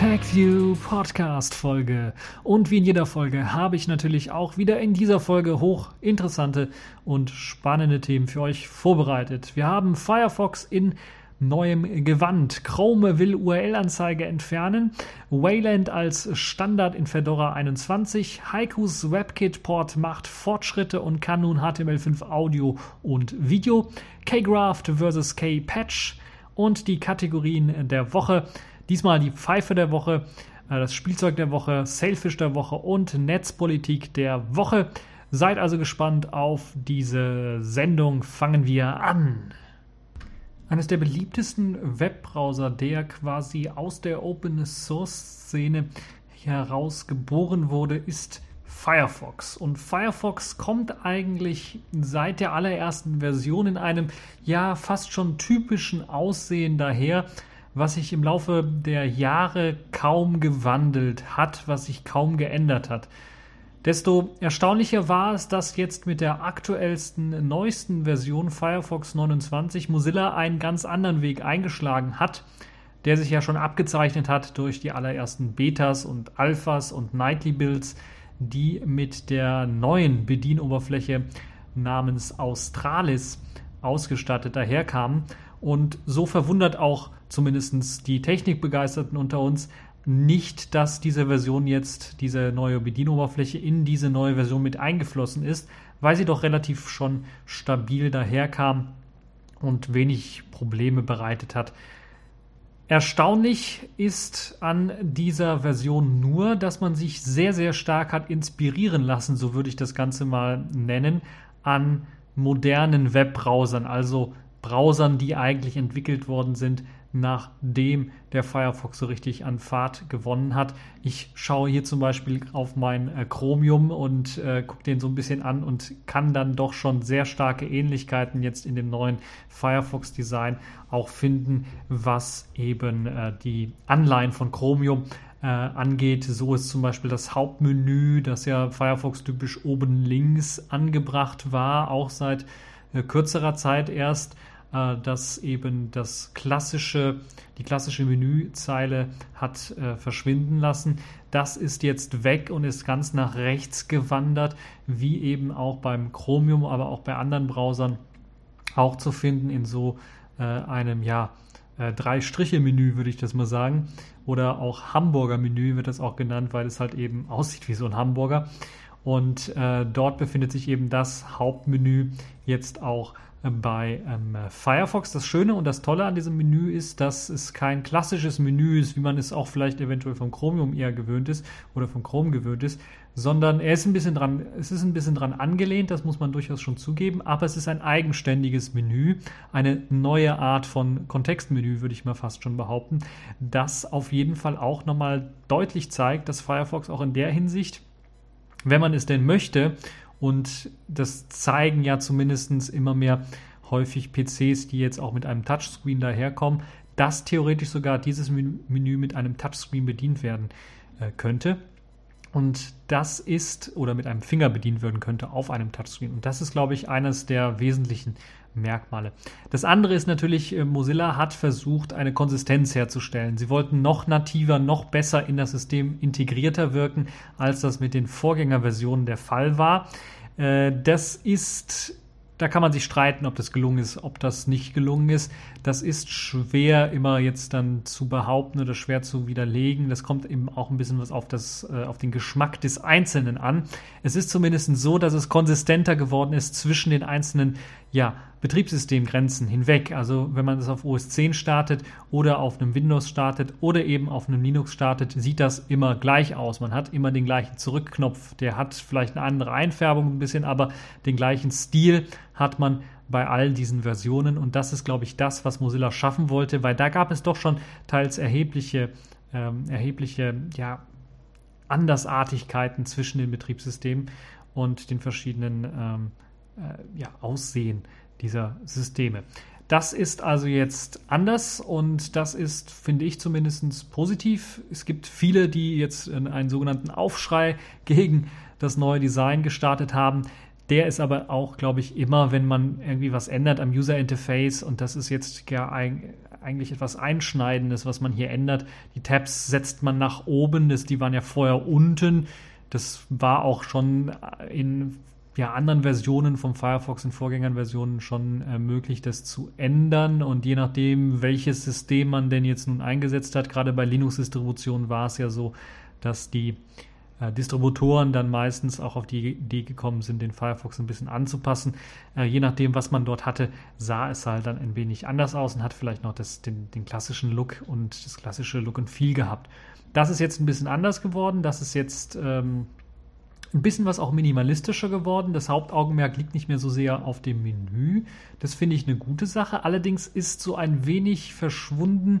neuen TagView Podcast Folge. Und wie in jeder Folge habe ich natürlich auch wieder in dieser Folge hochinteressante und spannende Themen für euch vorbereitet. Wir haben Firefox in neuem Gewand. Chrome will URL-Anzeige entfernen. Wayland als Standard in Fedora 21. Haikus WebKit-Port macht Fortschritte und kann nun HTML5 Audio und Video. Kgraft vs. K-Patch und die Kategorien der Woche. Diesmal die Pfeife der Woche, äh, das Spielzeug der Woche, Sailfish der Woche und Netzpolitik der Woche. Seid also gespannt auf diese Sendung. Fangen wir an. Eines der beliebtesten Webbrowser, der quasi aus der Open Source Szene heraus geboren wurde, ist Firefox. Und Firefox kommt eigentlich seit der allerersten Version in einem ja fast schon typischen Aussehen daher, was sich im Laufe der Jahre kaum gewandelt hat, was sich kaum geändert hat. Desto erstaunlicher war es, dass jetzt mit der aktuellsten, neuesten Version Firefox 29 Mozilla einen ganz anderen Weg eingeschlagen hat, der sich ja schon abgezeichnet hat durch die allerersten Betas und Alphas und Nightly Builds, die mit der neuen Bedienoberfläche namens Australis ausgestattet daherkamen. Und so verwundert auch zumindest die Technikbegeisterten unter uns, nicht, dass diese Version jetzt, diese neue Bedienoberfläche in diese neue Version mit eingeflossen ist, weil sie doch relativ schon stabil daherkam und wenig Probleme bereitet hat. Erstaunlich ist an dieser Version nur, dass man sich sehr, sehr stark hat inspirieren lassen, so würde ich das Ganze mal nennen, an modernen Webbrowsern, also Browsern, die eigentlich entwickelt worden sind nachdem der Firefox so richtig an Fahrt gewonnen hat. Ich schaue hier zum Beispiel auf mein äh, Chromium und äh, gucke den so ein bisschen an und kann dann doch schon sehr starke Ähnlichkeiten jetzt in dem neuen Firefox-Design auch finden, was eben äh, die Anleihen von Chromium äh, angeht. So ist zum Beispiel das Hauptmenü, das ja Firefox typisch oben links angebracht war, auch seit äh, kürzerer Zeit erst äh, dass eben das klassische, die klassische Menüzeile hat äh, verschwinden lassen. Das ist jetzt weg und ist ganz nach rechts gewandert, wie eben auch beim Chromium, aber auch bei anderen Browsern auch zu finden in so äh, einem, ja, äh, Drei-Striche-Menü, würde ich das mal sagen. Oder auch Hamburger-Menü wird das auch genannt, weil es halt eben aussieht wie so ein Hamburger. Und äh, dort befindet sich eben das Hauptmenü jetzt auch bei ähm, Firefox. Das Schöne und das Tolle an diesem Menü ist, dass es kein klassisches Menü ist, wie man es auch vielleicht eventuell vom Chromium eher gewöhnt ist oder vom Chrome gewöhnt ist, sondern er ist ein bisschen dran, es ist ein bisschen dran angelehnt, das muss man durchaus schon zugeben, aber es ist ein eigenständiges Menü, eine neue Art von Kontextmenü, würde ich mal fast schon behaupten, das auf jeden Fall auch nochmal deutlich zeigt, dass Firefox auch in der Hinsicht, wenn man es denn möchte und das zeigen ja zumindest immer mehr häufig PCs, die jetzt auch mit einem Touchscreen daherkommen, dass theoretisch sogar dieses Menü mit einem Touchscreen bedient werden äh, könnte. Und das ist, oder mit einem Finger bedient werden könnte auf einem Touchscreen. Und das ist, glaube ich, eines der wesentlichen Merkmale. Das andere ist natürlich, äh, Mozilla hat versucht, eine Konsistenz herzustellen. Sie wollten noch nativer, noch besser in das System integrierter wirken, als das mit den Vorgängerversionen der Fall war. Äh, das ist da kann man sich streiten, ob das gelungen ist, ob das nicht gelungen ist. Das ist schwer immer jetzt dann zu behaupten oder schwer zu widerlegen. Das kommt eben auch ein bisschen was auf, das, äh, auf den Geschmack des Einzelnen an. Es ist zumindest so, dass es konsistenter geworden ist zwischen den einzelnen ja, Betriebssystemgrenzen hinweg. Also wenn man es auf OS 10 startet oder auf einem Windows startet oder eben auf einem Linux startet, sieht das immer gleich aus. Man hat immer den gleichen Zurückknopf. Der hat vielleicht eine andere Einfärbung ein bisschen, aber den gleichen Stil hat man bei all diesen Versionen. Und das ist, glaube ich, das, was Mozilla schaffen wollte, weil da gab es doch schon teils erhebliche, ähm, erhebliche ja, Andersartigkeiten zwischen den Betriebssystemen und den verschiedenen ähm, äh, ja, Aussehen dieser Systeme. Das ist also jetzt anders und das ist, finde ich zumindest positiv. Es gibt viele, die jetzt einen sogenannten Aufschrei gegen das neue Design gestartet haben. Der ist aber auch, glaube ich, immer, wenn man irgendwie was ändert am User Interface und das ist jetzt ja eigentlich etwas Einschneidendes, was man hier ändert. Die Tabs setzt man nach oben, das, die waren ja vorher unten. Das war auch schon in ja, anderen Versionen vom Firefox, in Vorgängerversionen schon äh, möglich, das zu ändern. Und je nachdem, welches System man denn jetzt nun eingesetzt hat, gerade bei Linux-Distributionen war es ja so, dass die äh, Distributoren dann meistens auch auf die Idee gekommen sind, den Firefox ein bisschen anzupassen. Äh, je nachdem, was man dort hatte, sah es halt dann ein wenig anders aus und hat vielleicht noch das, den, den klassischen Look und das klassische Look und Feel gehabt. Das ist jetzt ein bisschen anders geworden. Das ist jetzt ähm, ein bisschen was auch minimalistischer geworden. Das Hauptaugenmerk liegt nicht mehr so sehr auf dem Menü. Das finde ich eine gute Sache. Allerdings ist so ein wenig verschwunden,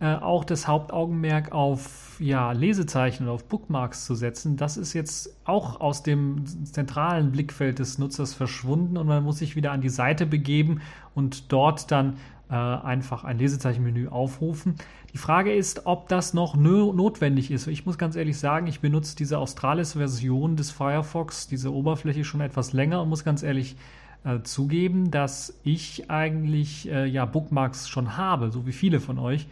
äh, auch das Hauptaugenmerk auf ja, Lesezeichen oder auf Bookmarks zu setzen. Das ist jetzt auch aus dem zentralen Blickfeld des Nutzers verschwunden und man muss sich wieder an die Seite begeben und dort dann äh, einfach ein Lesezeichenmenü aufrufen. Die Frage ist, ob das noch notwendig ist. Ich muss ganz ehrlich sagen, ich benutze diese Australis-Version des Firefox, diese Oberfläche schon etwas länger und muss ganz ehrlich äh, zugeben, dass ich eigentlich äh, ja Bookmarks schon habe, so wie viele von euch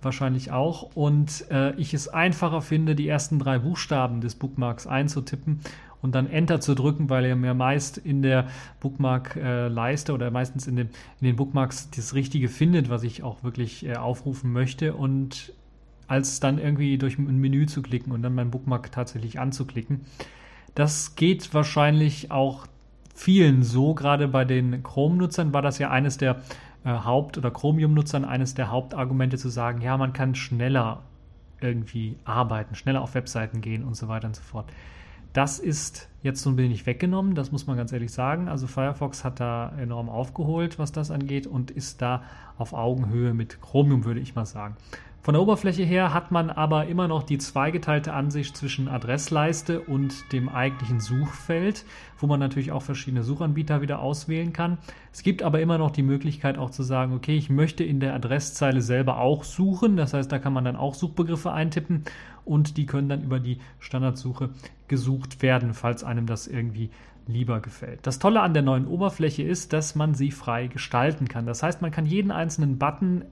wahrscheinlich auch. Und äh, ich es einfacher finde, die ersten drei Buchstaben des Bookmarks einzutippen und dann Enter zu drücken, weil er mir meist in der Bookmark-Leiste oder meistens in, dem, in den Bookmarks das Richtige findet, was ich auch wirklich äh, aufrufen möchte und als dann irgendwie durch ein Menü zu klicken und dann mein Bookmark tatsächlich anzuklicken. Das geht wahrscheinlich auch vielen so, gerade bei den Chrome-Nutzern war das ja eines der äh, Haupt- oder Chromium-Nutzern eines der Hauptargumente zu sagen, ja, man kann schneller irgendwie arbeiten, schneller auf Webseiten gehen und so weiter und so fort. Das ist jetzt so ein wenig weggenommen, das muss man ganz ehrlich sagen. Also Firefox hat da enorm aufgeholt, was das angeht und ist da auf Augenhöhe mit Chromium, würde ich mal sagen. Von der Oberfläche her hat man aber immer noch die zweigeteilte Ansicht zwischen Adressleiste und dem eigentlichen Suchfeld, wo man natürlich auch verschiedene Suchanbieter wieder auswählen kann. Es gibt aber immer noch die Möglichkeit auch zu sagen, okay, ich möchte in der Adresszeile selber auch suchen. Das heißt, da kann man dann auch Suchbegriffe eintippen und die können dann über die Standardsuche gesucht werden, falls einem das irgendwie lieber gefällt. Das Tolle an der neuen Oberfläche ist, dass man sie frei gestalten kann. Das heißt, man kann jeden einzelnen Button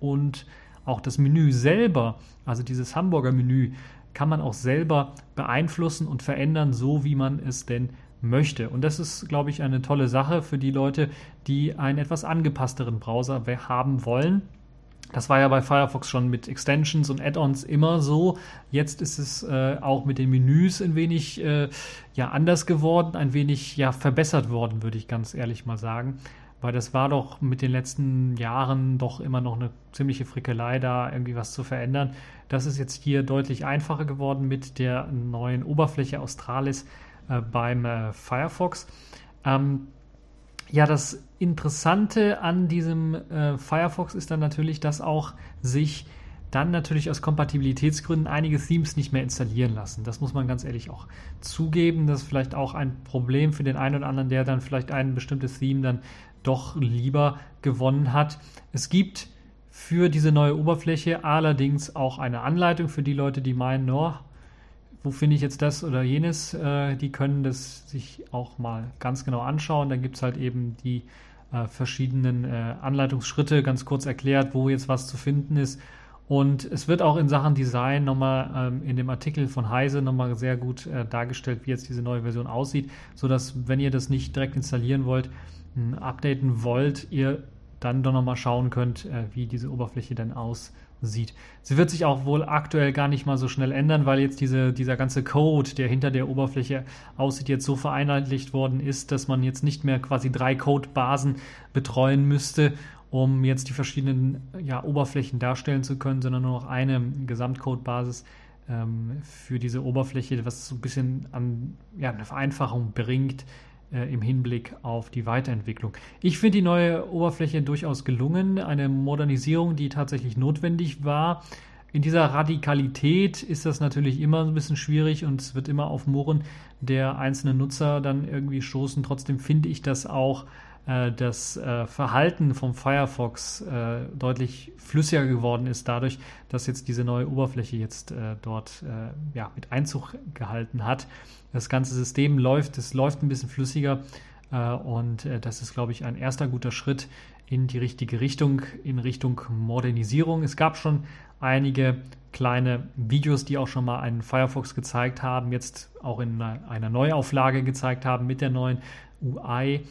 und auch das Menü selber, also dieses Hamburger Menü, kann man auch selber beeinflussen und verändern, so wie man es denn möchte. Und das ist, glaube ich, eine tolle Sache für die Leute, die einen etwas angepassteren Browser haben wollen. Das war ja bei Firefox schon mit Extensions und Add-ons immer so. Jetzt ist es äh, auch mit den Menüs ein wenig äh, ja, anders geworden, ein wenig ja, verbessert worden, würde ich ganz ehrlich mal sagen. Weil das war doch mit den letzten Jahren doch immer noch eine ziemliche Frickelei, da irgendwie was zu verändern. Das ist jetzt hier deutlich einfacher geworden mit der neuen Oberfläche Australis äh, beim äh, Firefox. Ähm, ja, das Interessante an diesem äh, Firefox ist dann natürlich, dass auch sich dann natürlich aus Kompatibilitätsgründen einige Themes nicht mehr installieren lassen. Das muss man ganz ehrlich auch zugeben. Das ist vielleicht auch ein Problem für den einen oder anderen, der dann vielleicht ein bestimmtes Theme dann doch lieber gewonnen hat. Es gibt für diese neue Oberfläche allerdings auch eine Anleitung für die Leute, die meinen, oh, wo finde ich jetzt das oder jenes? Äh, die können das sich auch mal ganz genau anschauen. Da gibt es halt eben die äh, verschiedenen äh, Anleitungsschritte ganz kurz erklärt, wo jetzt was zu finden ist. Und es wird auch in Sachen Design nochmal ähm, in dem Artikel von Heise nochmal sehr gut äh, dargestellt, wie jetzt diese neue Version aussieht, sodass, wenn ihr das nicht direkt installieren wollt, updaten wollt, ihr dann doch nochmal schauen könnt, äh, wie diese Oberfläche dann aussieht. Sie wird sich auch wohl aktuell gar nicht mal so schnell ändern, weil jetzt diese, dieser ganze Code, der hinter der Oberfläche aussieht, jetzt so vereinheitlicht worden ist, dass man jetzt nicht mehr quasi drei Codebasen betreuen müsste, um jetzt die verschiedenen ja, Oberflächen darstellen zu können, sondern nur noch eine Gesamtcodebasis ähm, für diese Oberfläche, was so ein bisschen an ja, eine Vereinfachung bringt äh, im Hinblick auf die Weiterentwicklung. Ich finde die neue Oberfläche durchaus gelungen, eine Modernisierung, die tatsächlich notwendig war. In dieser Radikalität ist das natürlich immer ein bisschen schwierig und es wird immer auf Murren der einzelnen Nutzer dann irgendwie stoßen. Trotzdem finde ich das auch das äh, Verhalten vom Firefox äh, deutlich flüssiger geworden ist, dadurch, dass jetzt diese neue Oberfläche jetzt äh, dort äh, ja, mit Einzug gehalten hat. Das ganze System läuft, es läuft ein bisschen flüssiger äh, und das ist, glaube ich, ein erster guter Schritt in die richtige Richtung, in Richtung Modernisierung. Es gab schon einige kleine Videos, die auch schon mal einen Firefox gezeigt haben, jetzt auch in einer Neuauflage gezeigt haben mit der neuen UI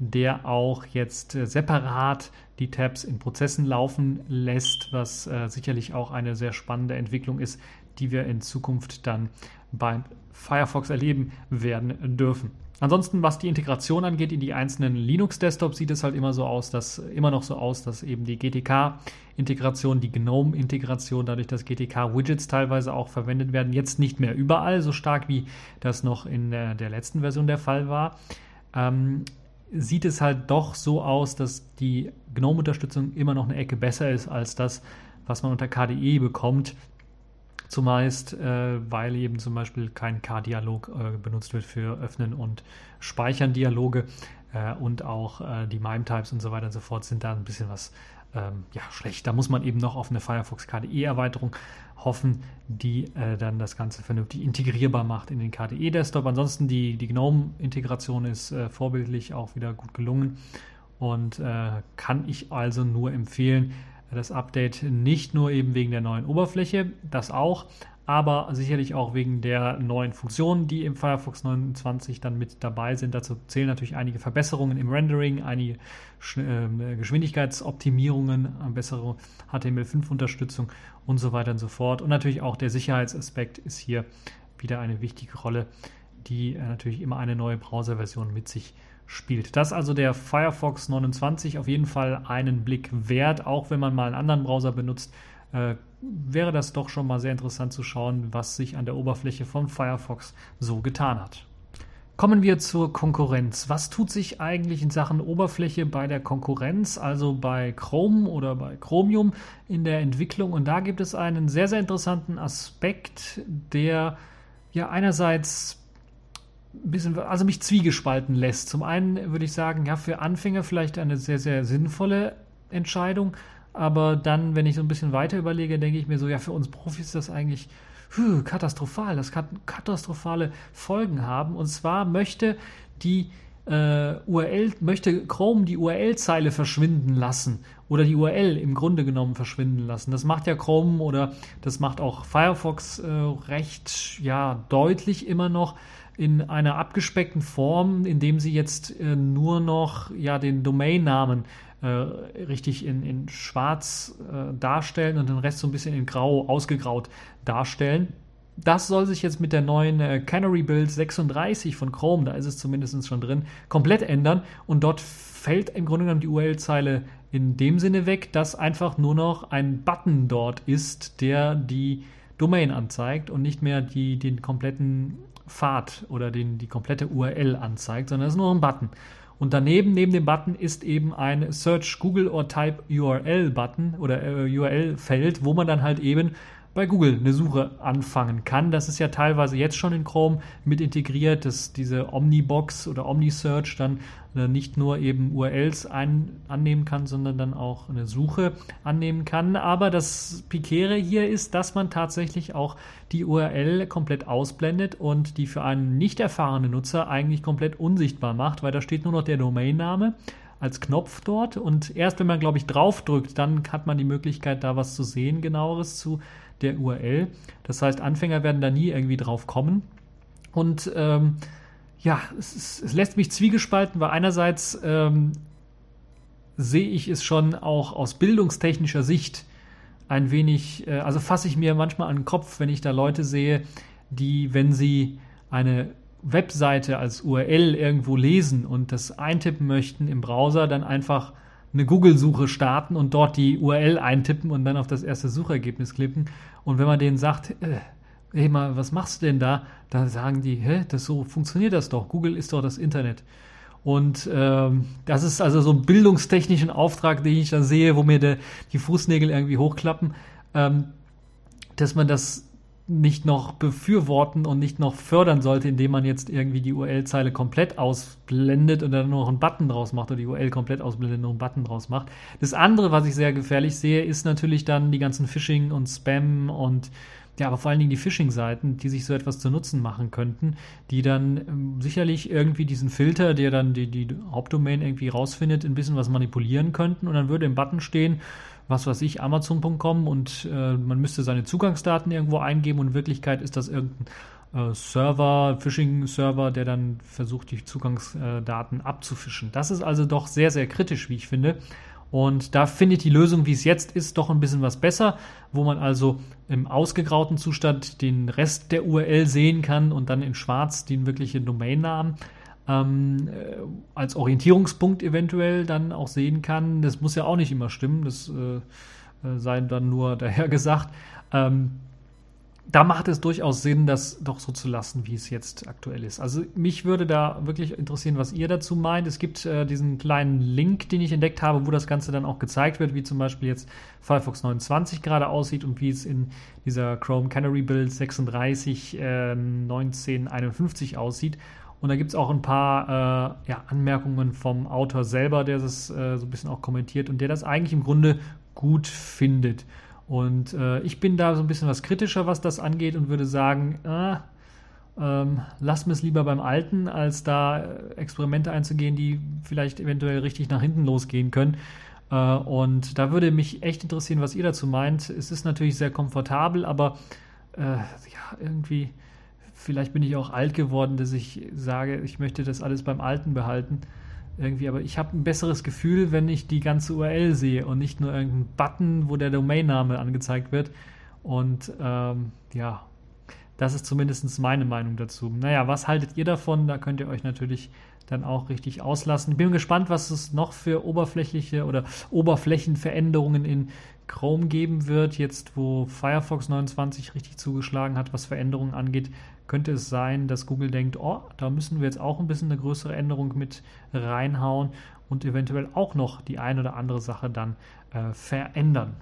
der auch jetzt äh, separat die Tabs in Prozessen laufen lässt, was äh, sicherlich auch eine sehr spannende Entwicklung ist, die wir in Zukunft dann beim Firefox erleben werden dürfen. Ansonsten, was die Integration angeht in die einzelnen Linux-Desktops, sieht es halt immer so aus, dass immer noch so aus, dass eben die GTK-Integration, die GNOME-Integration, dadurch, dass GTK-Widgets teilweise auch verwendet werden, jetzt nicht mehr überall so stark wie das noch in der, der letzten Version der Fall war. Ähm, sieht es halt doch so aus, dass die GNOME-Unterstützung immer noch eine Ecke besser ist als das, was man unter KDE bekommt. Zumeist, äh, weil eben zum Beispiel kein K-Dialog äh, benutzt wird für Öffnen und Speichern Dialoge äh, und auch äh, die MIME-Types und so weiter und so fort sind da ein bisschen was ähm, ja, schlecht. Da muss man eben noch auf eine Firefox KDE-Erweiterung hoffen, die äh, dann das Ganze vernünftig integrierbar macht in den KDE-Desktop. Ansonsten die, die GNOME-Integration ist äh, vorbildlich auch wieder gut gelungen und äh, kann ich also nur empfehlen, das Update nicht nur eben wegen der neuen Oberfläche, das auch, aber sicherlich auch wegen der neuen Funktionen, die im Firefox 29 dann mit dabei sind. Dazu zählen natürlich einige Verbesserungen im Rendering, einige äh, Geschwindigkeitsoptimierungen, bessere HTML5-Unterstützung und so weiter und so fort. Und natürlich auch der Sicherheitsaspekt ist hier wieder eine wichtige Rolle, die äh, natürlich immer eine neue Browserversion mit sich spielt. Das ist also der Firefox 29 auf jeden Fall einen Blick wert, auch wenn man mal einen anderen Browser benutzt äh, wäre das doch schon mal sehr interessant zu schauen, was sich an der Oberfläche von Firefox so getan hat. Kommen wir zur Konkurrenz. Was tut sich eigentlich in Sachen Oberfläche bei der Konkurrenz, also bei Chrome oder bei Chromium in der Entwicklung? Und da gibt es einen sehr, sehr interessanten Aspekt, der ja einerseits ein bisschen, also mich zwiegespalten lässt. Zum einen würde ich sagen, ja, für Anfänger vielleicht eine sehr, sehr sinnvolle Entscheidung. Aber dann, wenn ich so ein bisschen weiter überlege, denke ich mir so, ja, für uns Profis ist das eigentlich puh, katastrophal. Das kann katastrophale Folgen haben. Und zwar möchte die äh, URL, möchte Chrome die URL-Zeile verschwinden lassen oder die URL im Grunde genommen verschwinden lassen. Das macht ja Chrome oder das macht auch Firefox äh, recht ja, deutlich immer noch in einer abgespeckten Form, indem sie jetzt äh, nur noch ja, den Domainnamen äh, richtig in, in schwarz äh, darstellen und den Rest so ein bisschen in grau ausgegraut darstellen. Das soll sich jetzt mit der neuen äh, Canary Build 36 von Chrome, da ist es zumindest schon drin, komplett ändern und dort fällt im Grunde genommen die URL-Zeile in dem Sinne weg, dass einfach nur noch ein Button dort ist, der die Domain anzeigt und nicht mehr die, den kompletten Pfad oder den, die komplette URL anzeigt, sondern es ist nur ein Button. Und daneben, neben dem Button, ist eben ein Search Google or Type URL Button oder äh, URL Feld, wo man dann halt eben bei Google eine Suche anfangen kann. Das ist ja teilweise jetzt schon in Chrome mit integriert, dass diese Omnibox oder Omnisearch dann äh, nicht nur eben URLs ein, annehmen kann, sondern dann auch eine Suche annehmen kann. Aber das Pikere hier ist, dass man tatsächlich auch die URL komplett ausblendet und die für einen nicht erfahrenen Nutzer eigentlich komplett unsichtbar macht, weil da steht nur noch der Domainname als Knopf dort und erst wenn man, glaube ich, draufdrückt, dann hat man die Möglichkeit, da was zu sehen, genaueres zu der URL. Das heißt, Anfänger werden da nie irgendwie drauf kommen. Und ähm, ja, es, ist, es, lässt mich zwiegespalten, weil einerseits ähm, sehe ich es schon auch aus bildungstechnischer Sicht ein wenig, äh, also fasse ich mir manchmal an den Kopf, wenn ich da Leute sehe, die, wenn sie eine Webseite als URL irgendwo lesen und das eintippen möchten im Browser, dann einfach eine Google-Suche starten und dort die URL eintippen und dann auf das erste Suchergebnis klicken. Und wenn man denen sagt, äh, hey mal, was machst du denn da? Da sagen die, hä, das so funktioniert das doch. Google ist doch das Internet. Und ähm, das ist also so ein bildungstechnischen Auftrag, den ich dann sehe, wo mir de, die Fußnägel irgendwie hochklappen, ähm, dass man das nicht noch befürworten und nicht noch fördern sollte, indem man jetzt irgendwie die URL-Zeile komplett ausblendet und dann nur noch einen Button draus macht oder die URL komplett ausblendet und nur einen Button draus macht. Das andere, was ich sehr gefährlich sehe, ist natürlich dann die ganzen Phishing und Spam und ja, aber vor allen Dingen die Phishing-Seiten, die sich so etwas zu Nutzen machen könnten, die dann ähm, sicherlich irgendwie diesen Filter, der dann die, die Hauptdomain irgendwie rausfindet, ein bisschen was manipulieren könnten und dann würde im Button stehen, was weiß ich, Amazon.com und äh, man müsste seine Zugangsdaten irgendwo eingeben und in Wirklichkeit ist das irgendein äh, Server, Phishing-Server, der dann versucht, die Zugangsdaten abzufischen. Das ist also doch sehr, sehr kritisch, wie ich finde. Und da finde ich die Lösung, wie es jetzt ist, doch ein bisschen was besser, wo man also im ausgegrauten Zustand den Rest der URL sehen kann und dann in schwarz den wirklichen Domainnamen ähm, äh, als Orientierungspunkt eventuell dann auch sehen kann. Das muss ja auch nicht immer stimmen, das äh, äh sei dann nur daher gesagt. Ähm, da macht es durchaus Sinn, das doch so zu lassen, wie es jetzt aktuell ist. Also mich würde da wirklich interessieren, was ihr dazu meint. Es gibt äh, diesen kleinen Link, den ich entdeckt habe, wo das Ganze dann auch gezeigt wird, wie zum Beispiel jetzt Firefox 29 gerade aussieht und wie es in dieser Chrome Canary Build 36 äh, 1951 aussieht. Und da gibt es auch ein paar äh, ja, Anmerkungen vom Autor selber, der das äh, so ein bisschen auch kommentiert und der das eigentlich im Grunde gut findet. Und äh, ich bin da so ein bisschen was kritischer, was das angeht und würde sagen, äh, ähm, lass mir es lieber beim Alten, als da äh, Experimente einzugehen, die vielleicht eventuell richtig nach hinten losgehen können. Äh, und da würde mich echt interessieren, was ihr dazu meint. Es ist natürlich sehr komfortabel, aber ja, irgendwie vielleicht bin ich auch alt geworden, dass ich sage, ich möchte das alles beim Alten behalten. Irgendwie, aber ich habe ein besseres Gefühl, wenn ich die ganze URL sehe und nicht nur irgendeinen Button, wo der Domainname angezeigt wird. Und ähm, ja, das ist zumindest meine Meinung dazu. Naja, was haltet ihr davon? Da könnt ihr euch natürlich dann auch richtig auslassen. Ich bin gespannt, was es noch für oberflächliche oder Oberflächenveränderungen in Chrome geben wird, jetzt wo Firefox 29 richtig zugeschlagen hat, was Veränderungen angeht könnte es sein, dass Google denkt, oh, da müssen wir jetzt auch ein bisschen eine größere Änderung mit reinhauen und eventuell auch noch die eine oder andere Sache dann äh, verändern.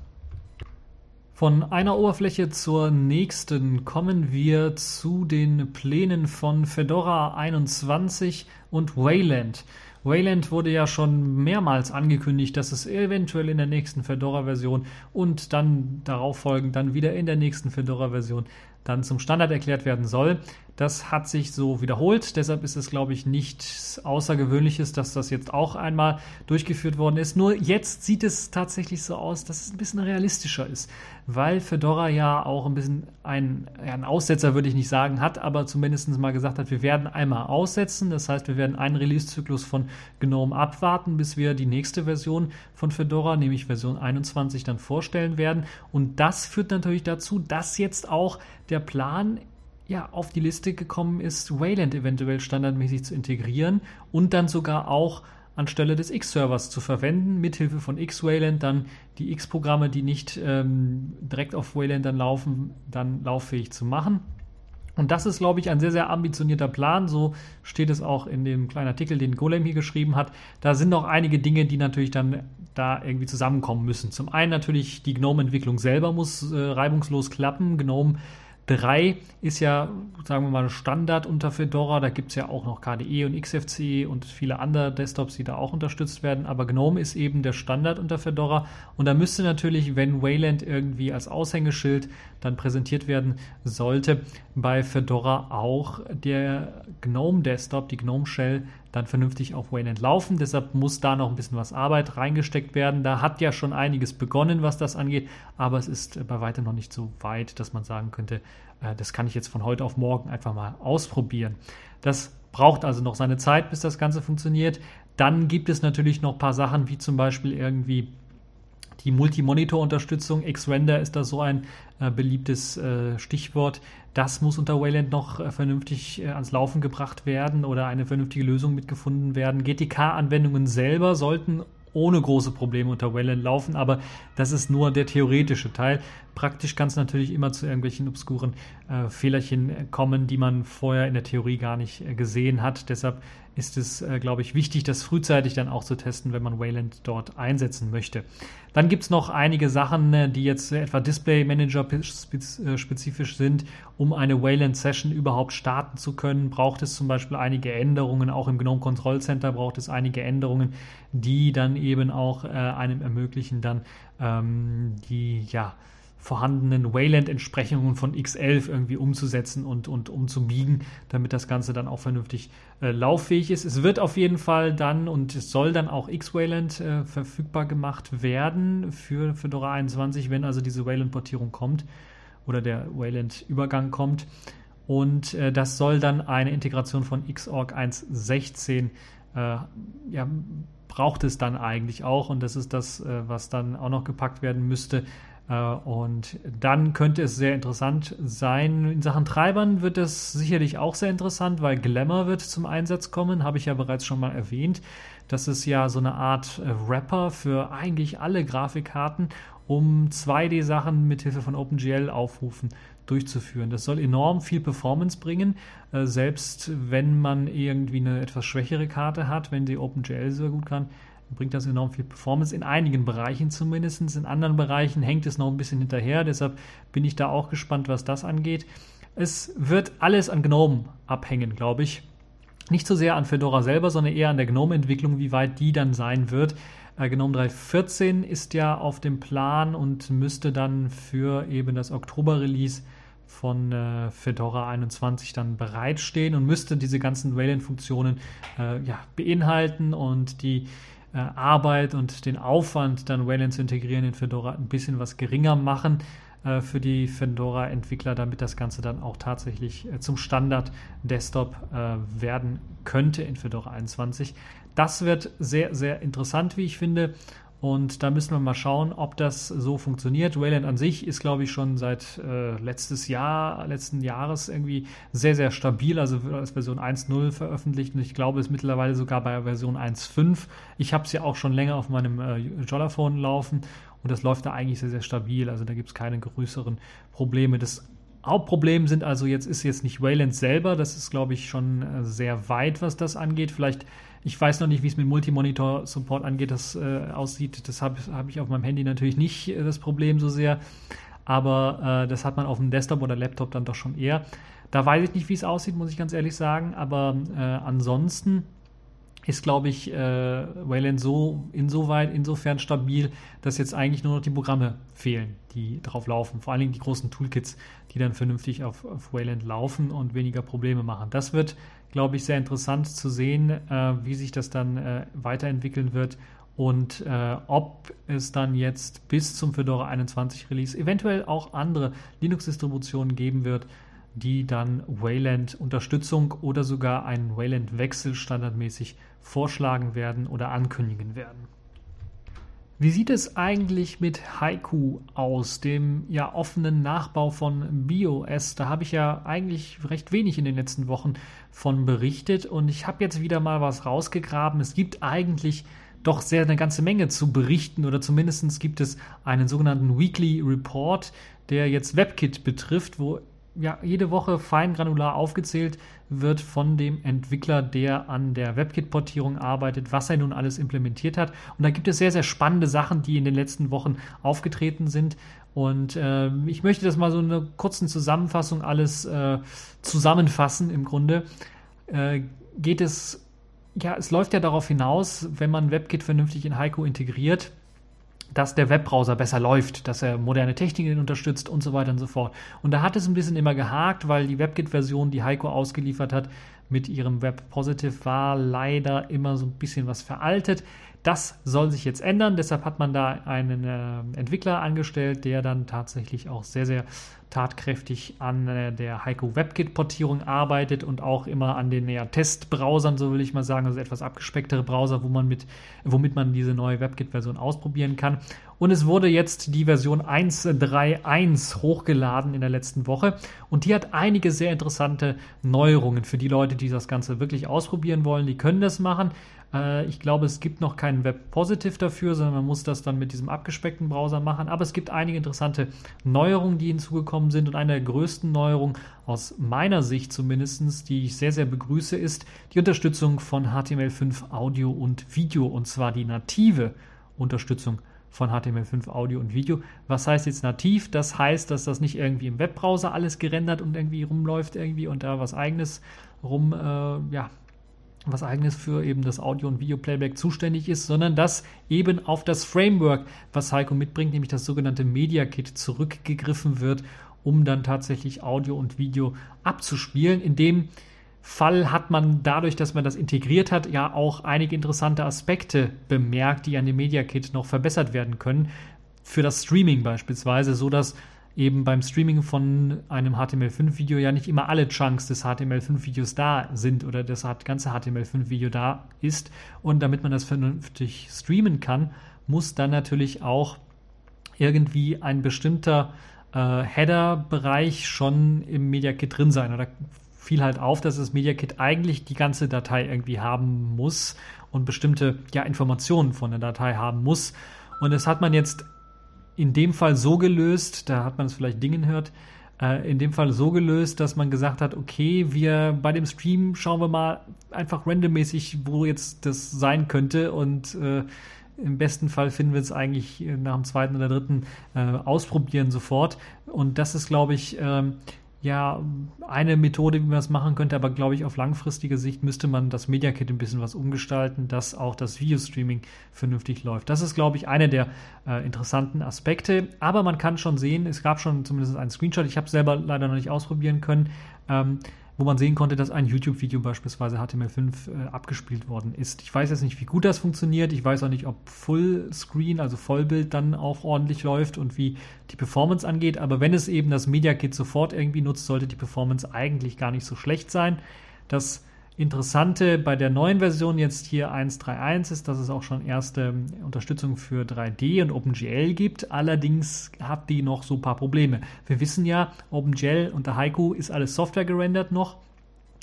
Von einer Oberfläche zur nächsten kommen wir zu den Plänen von Fedora 21 und Wayland. Wayland wurde ja schon mehrmals angekündigt, dass es eventuell in der nächsten Fedora-Version und dann darauf folgend dann wieder in der nächsten Fedora-Version dann zum Standard erklärt werden soll. Das hat sich so wiederholt. Deshalb ist es, glaube ich, nichts Außergewöhnliches, dass das jetzt auch einmal durchgeführt worden ist. Nur jetzt sieht es tatsächlich so aus, dass es ein bisschen realistischer ist, weil Fedora ja auch ein bisschen ein, ja, ein Aussetzer, würde ich nicht sagen, hat, aber zumindest mal gesagt hat, wir werden einmal aussetzen. Das heißt, wir werden einen Release-Zyklus von GNOME abwarten, bis wir die nächste Version von Fedora, nämlich Version 21, dann vorstellen werden. Und das führt natürlich dazu, dass jetzt auch der Plan ja, auf die Liste gekommen ist, Wayland eventuell standardmäßig zu integrieren und dann sogar auch anstelle des X-Servers zu verwenden, mithilfe von X-Wayland dann die X-Programme, die nicht ähm, direkt auf Wayland dann laufen, dann lauffähig zu machen. Und das ist, glaube ich, ein sehr, sehr ambitionierter Plan. So steht es auch in dem kleinen Artikel, den Golem hier geschrieben hat. Da sind noch einige Dinge, die natürlich dann da irgendwie zusammenkommen müssen. Zum einen natürlich die GNOME-Entwicklung selber muss äh, reibungslos klappen. GNOME 3 ist ja, sagen wir mal, Standard unter Fedora. Da gibt es ja auch noch KDE und XFCE und viele andere Desktops, die da auch unterstützt werden. Aber GNOME ist eben der Standard unter Fedora. Und da müsste natürlich, wenn Wayland irgendwie als Aushängeschild dann präsentiert werden sollte, bei Fedora auch der GNOME Desktop, die GNOME Shell, dann vernünftig auf Wayland laufen. Deshalb muss da noch ein bisschen was Arbeit reingesteckt werden. Da hat ja schon einiges begonnen, was das angeht, aber es ist bei weitem noch nicht so weit, dass man sagen könnte, äh, das kann ich jetzt von heute auf morgen einfach mal ausprobieren. Das braucht also noch seine Zeit, bis das Ganze funktioniert. Dann gibt es natürlich noch ein paar Sachen, wie zum Beispiel irgendwie die Multi-Monitor-Unterstützung, X-Render ist da so ein äh, beliebtes äh, Stichwort. Das muss unter Wayland noch äh, vernünftig äh, ans Laufen gebracht werden oder eine vernünftige Lösung mitgefunden werden. GTK-Anwendungen selber sollten ohne große Probleme unter Wayland laufen, aber das ist nur der theoretische Teil. Praktisch kann es natürlich immer zu irgendwelchen obskuren äh, Fehlerchen kommen, die man vorher in der Theorie gar nicht äh, gesehen hat. Deshalb ist es, äh, glaube ich, wichtig, das frühzeitig dann auch zu testen, wenn man Wayland dort einsetzen möchte. Dann gibt es noch einige Sachen, äh, die jetzt etwa Display Manager äh, spezifisch sind. Um eine Wayland Session überhaupt starten zu können, braucht es zum Beispiel einige Änderungen. Auch im GNOME Control Center braucht es einige Änderungen, die dann eben auch einem ermöglichen, dann ähm, die, ja, vorhandenen Wayland-Entsprechungen von X11 irgendwie umzusetzen und, und umzubiegen, damit das Ganze dann auch vernünftig äh, lauffähig ist. Es wird auf jeden Fall dann und es soll dann auch X-Wayland äh, verfügbar gemacht werden für Fedora 21, wenn also diese Wayland-Portierung kommt oder der Wayland-Übergang kommt. Und äh, das soll dann eine Integration von Xorg 1.16 äh, ja, braucht es dann eigentlich auch und das ist das, äh, was dann auch noch gepackt werden müsste. Äh, und dann könnte es sehr interessant sein. In Sachen Treibern wird es sicherlich auch sehr interessant, weil Glamour wird zum Einsatz kommen, habe ich ja bereits schon mal erwähnt. Das ist ja so eine Art äh, Wrapper für eigentlich alle Grafikkarten, um 2D-Sachen mit Hilfe von OpenGL aufrufen durchzuführen. Das soll enorm viel Performance bringen, äh, selbst wenn man irgendwie eine etwas schwächere Karte hat, wenn die OpenGL so gut kann bringt das enorm viel Performance, in einigen Bereichen zumindest. In anderen Bereichen hängt es noch ein bisschen hinterher, deshalb bin ich da auch gespannt, was das angeht. Es wird alles an GNOME abhängen, glaube ich. Nicht so sehr an Fedora selber, sondern eher an der GNOME-Entwicklung, wie weit die dann sein wird. Äh, GNOME 3.14 ist ja auf dem Plan und müsste dann für eben das Oktober-Release von äh, Fedora 21 dann bereitstehen und müsste diese ganzen Wayland-Funktionen äh, ja, beinhalten und die äh, Arbeit und den Aufwand, dann Wayland zu integrieren in Fedora, ein bisschen was geringer machen äh, für die Fedora-Entwickler, damit das Ganze dann auch tatsächlich äh, zum Standard-Desktop äh, werden könnte in Fedora 21. Das wird sehr, sehr interessant, wie ich finde. Und da müssen wir mal schauen, ob das so funktioniert. Wayland an sich ist, glaube ich, schon seit äh, letztes Jahr, letzten Jahres irgendwie sehr, sehr stabil. Also als Version 1.0 veröffentlicht und ich glaube, es ist mittlerweile sogar bei Version 1.5. Ich habe es ja auch schon länger auf meinem äh, Jollaphone laufen und das läuft da eigentlich sehr, sehr stabil. Also da gibt es keine größeren Probleme. Das Hauptproblem sind also jetzt ist jetzt nicht Wayland selber, das ist glaube ich schon äh, sehr weit, was das angeht. Vielleicht ich weiß noch nicht, wie es mit Multimonitor-Support angeht, das äh, aussieht. Das habe hab ich auf meinem Handy natürlich nicht äh, das Problem so sehr. Aber äh, das hat man auf dem Desktop oder Laptop dann doch schon eher. Da weiß ich nicht, wie es aussieht, muss ich ganz ehrlich sagen. Aber äh, ansonsten ist, glaube ich, äh, Wayland so insoweit, insofern stabil, dass jetzt eigentlich nur noch die Programme fehlen, die drauf laufen. Vor allen Dingen die großen Toolkits, die dann vernünftig auf, auf Wayland laufen und weniger Probleme machen. Das wird glaube ich, sehr interessant zu sehen, äh, wie sich das dann äh, weiterentwickeln wird und äh, ob es dann jetzt bis zum Fedora 21 Release eventuell auch andere Linux-Distributionen geben wird, die dann Wayland Unterstützung oder sogar einen Wayland Wechsel standardmäßig vorschlagen werden oder ankündigen werden. Wie sieht es eigentlich mit Haiku aus, dem ja offenen Nachbau von BIOS? Da habe ich ja eigentlich recht wenig in den letzten Wochen von berichtet und ich habe jetzt wieder mal was rausgegraben. Es gibt eigentlich doch sehr eine ganze Menge zu berichten oder zumindest gibt es einen sogenannten Weekly Report, der jetzt WebKit betrifft, wo ja, jede Woche fein granular aufgezählt wird von dem Entwickler, der an der WebKit-Portierung arbeitet, was er nun alles implementiert hat. Und da gibt es sehr, sehr spannende Sachen, die in den letzten Wochen aufgetreten sind. Und äh, ich möchte das mal so in einer kurzen Zusammenfassung alles äh, zusammenfassen im Grunde. Äh, geht es, ja, es läuft ja darauf hinaus, wenn man WebKit vernünftig in Heiko integriert, dass der Webbrowser besser läuft, dass er moderne Techniken unterstützt und so weiter und so fort. Und da hat es ein bisschen immer gehakt, weil die WebKit-Version, die Heiko ausgeliefert hat, mit ihrem Web Positive war leider immer so ein bisschen was veraltet. Das soll sich jetzt ändern, deshalb hat man da einen äh, Entwickler angestellt, der dann tatsächlich auch sehr, sehr tatkräftig an äh, der Heiko WebKit-Portierung arbeitet und auch immer an den ja, Testbrowsern, so will ich mal sagen, also etwas abgespecktere Browser, wo man mit, womit man diese neue WebKit-Version ausprobieren kann. Und es wurde jetzt die Version 1.3.1 hochgeladen in der letzten Woche. Und die hat einige sehr interessante Neuerungen für die Leute, die das Ganze wirklich ausprobieren wollen. Die können das machen. Äh, ich glaube, es gibt noch keinen Web-Positive dafür, sondern man muss das dann mit diesem abgespeckten Browser machen. Aber es gibt einige interessante Neuerungen, die hinzugekommen sind. Und eine der größten Neuerungen aus meiner Sicht zumindest, die ich sehr, sehr begrüße, ist die Unterstützung von HTML5 Audio und Video. Und zwar die native Unterstützung von HTML5 Audio und Video. Was heißt jetzt nativ? Das heißt, dass das nicht irgendwie im Webbrowser alles gerendert und irgendwie rumläuft irgendwie und da was eigenes rum, äh, ja, was eigenes für eben das Audio- und Video-Playback zuständig ist, sondern dass eben auf das Framework, was Heiko mitbringt, nämlich das sogenannte Media Kit, zurückgegriffen wird, um dann tatsächlich Audio und Video abzuspielen. In dem Fall hat man dadurch, dass man das integriert hat, ja auch einige interessante Aspekte bemerkt, die an dem Media Kit noch verbessert werden können. Für das Streaming beispielsweise, so dass eben beim Streaming von einem HTML5-Video ja nicht immer alle Chunks des HTML5-Videos da sind oder das ganze HTML5-Video da ist. Und damit man das vernünftig streamen kann, muss dann natürlich auch irgendwie ein bestimmter äh, Header-Bereich schon im Media Kit drin sein. Oder fiel halt auf, dass das Media Kit eigentlich die ganze Datei irgendwie haben muss und bestimmte ja, Informationen von der Datei haben muss. Und das hat man jetzt in dem Fall so gelöst, da hat man es vielleicht Dingen hört, äh, in dem Fall so gelöst, dass man gesagt hat, okay, wir bei dem Stream schauen wir mal einfach randommäßig, wo jetzt das sein könnte und äh, im besten Fall finden wir es eigentlich nach dem zweiten oder dritten äh, Ausprobieren sofort. Und das ist, glaube ich, ähm, ja eine Methode, wie man das machen könnte, aber glaube ich, auf langfristige Sicht müsste man das Media Kit ein bisschen was umgestalten, dass auch das Videostreaming vernünftig läuft. Das ist, glaube ich, einer der äh, interessanten Aspekte. Aber man kann schon sehen, es gab schon zumindest einen Screenshot, ich habe es selber leider noch nicht ausprobieren können. Ähm, wo man sehen konnte, dass ein YouTube-Video beispielsweise HTML5 äh, abgespielt worden ist. Ich weiß jetzt nicht, wie gut das funktioniert. Ich weiß auch nicht, ob Fullscreen, also Vollbild, dann auch ordentlich läuft und wie die Performance angeht. Aber wenn es eben das Media Kit sofort irgendwie nutzt, sollte die Performance eigentlich gar nicht so schlecht sein. Das Interessante bei der neuen Version jetzt hier 1.3.1 ist, dass es auch schon erste Unterstützung für 3D und OpenGL gibt. Allerdings hat die noch so ein paar Probleme. Wir wissen ja, OpenGL unter Haiku ist alles Software gerendert noch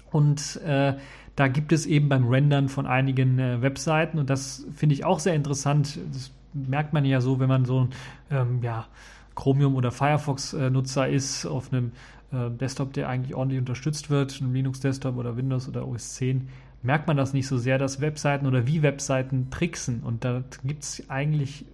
und äh, da gibt es eben beim Rendern von einigen äh, Webseiten und das finde ich auch sehr interessant. Das merkt man ja so, wenn man so ein ähm, ja, Chromium oder Firefox-Nutzer äh, ist auf einem äh, Desktop, der eigentlich ordentlich unterstützt wird, ein Linux-Desktop oder Windows oder OS 10, merkt man das nicht so sehr, dass Webseiten oder wie Webseiten tricksen. Und da gibt es eigentlich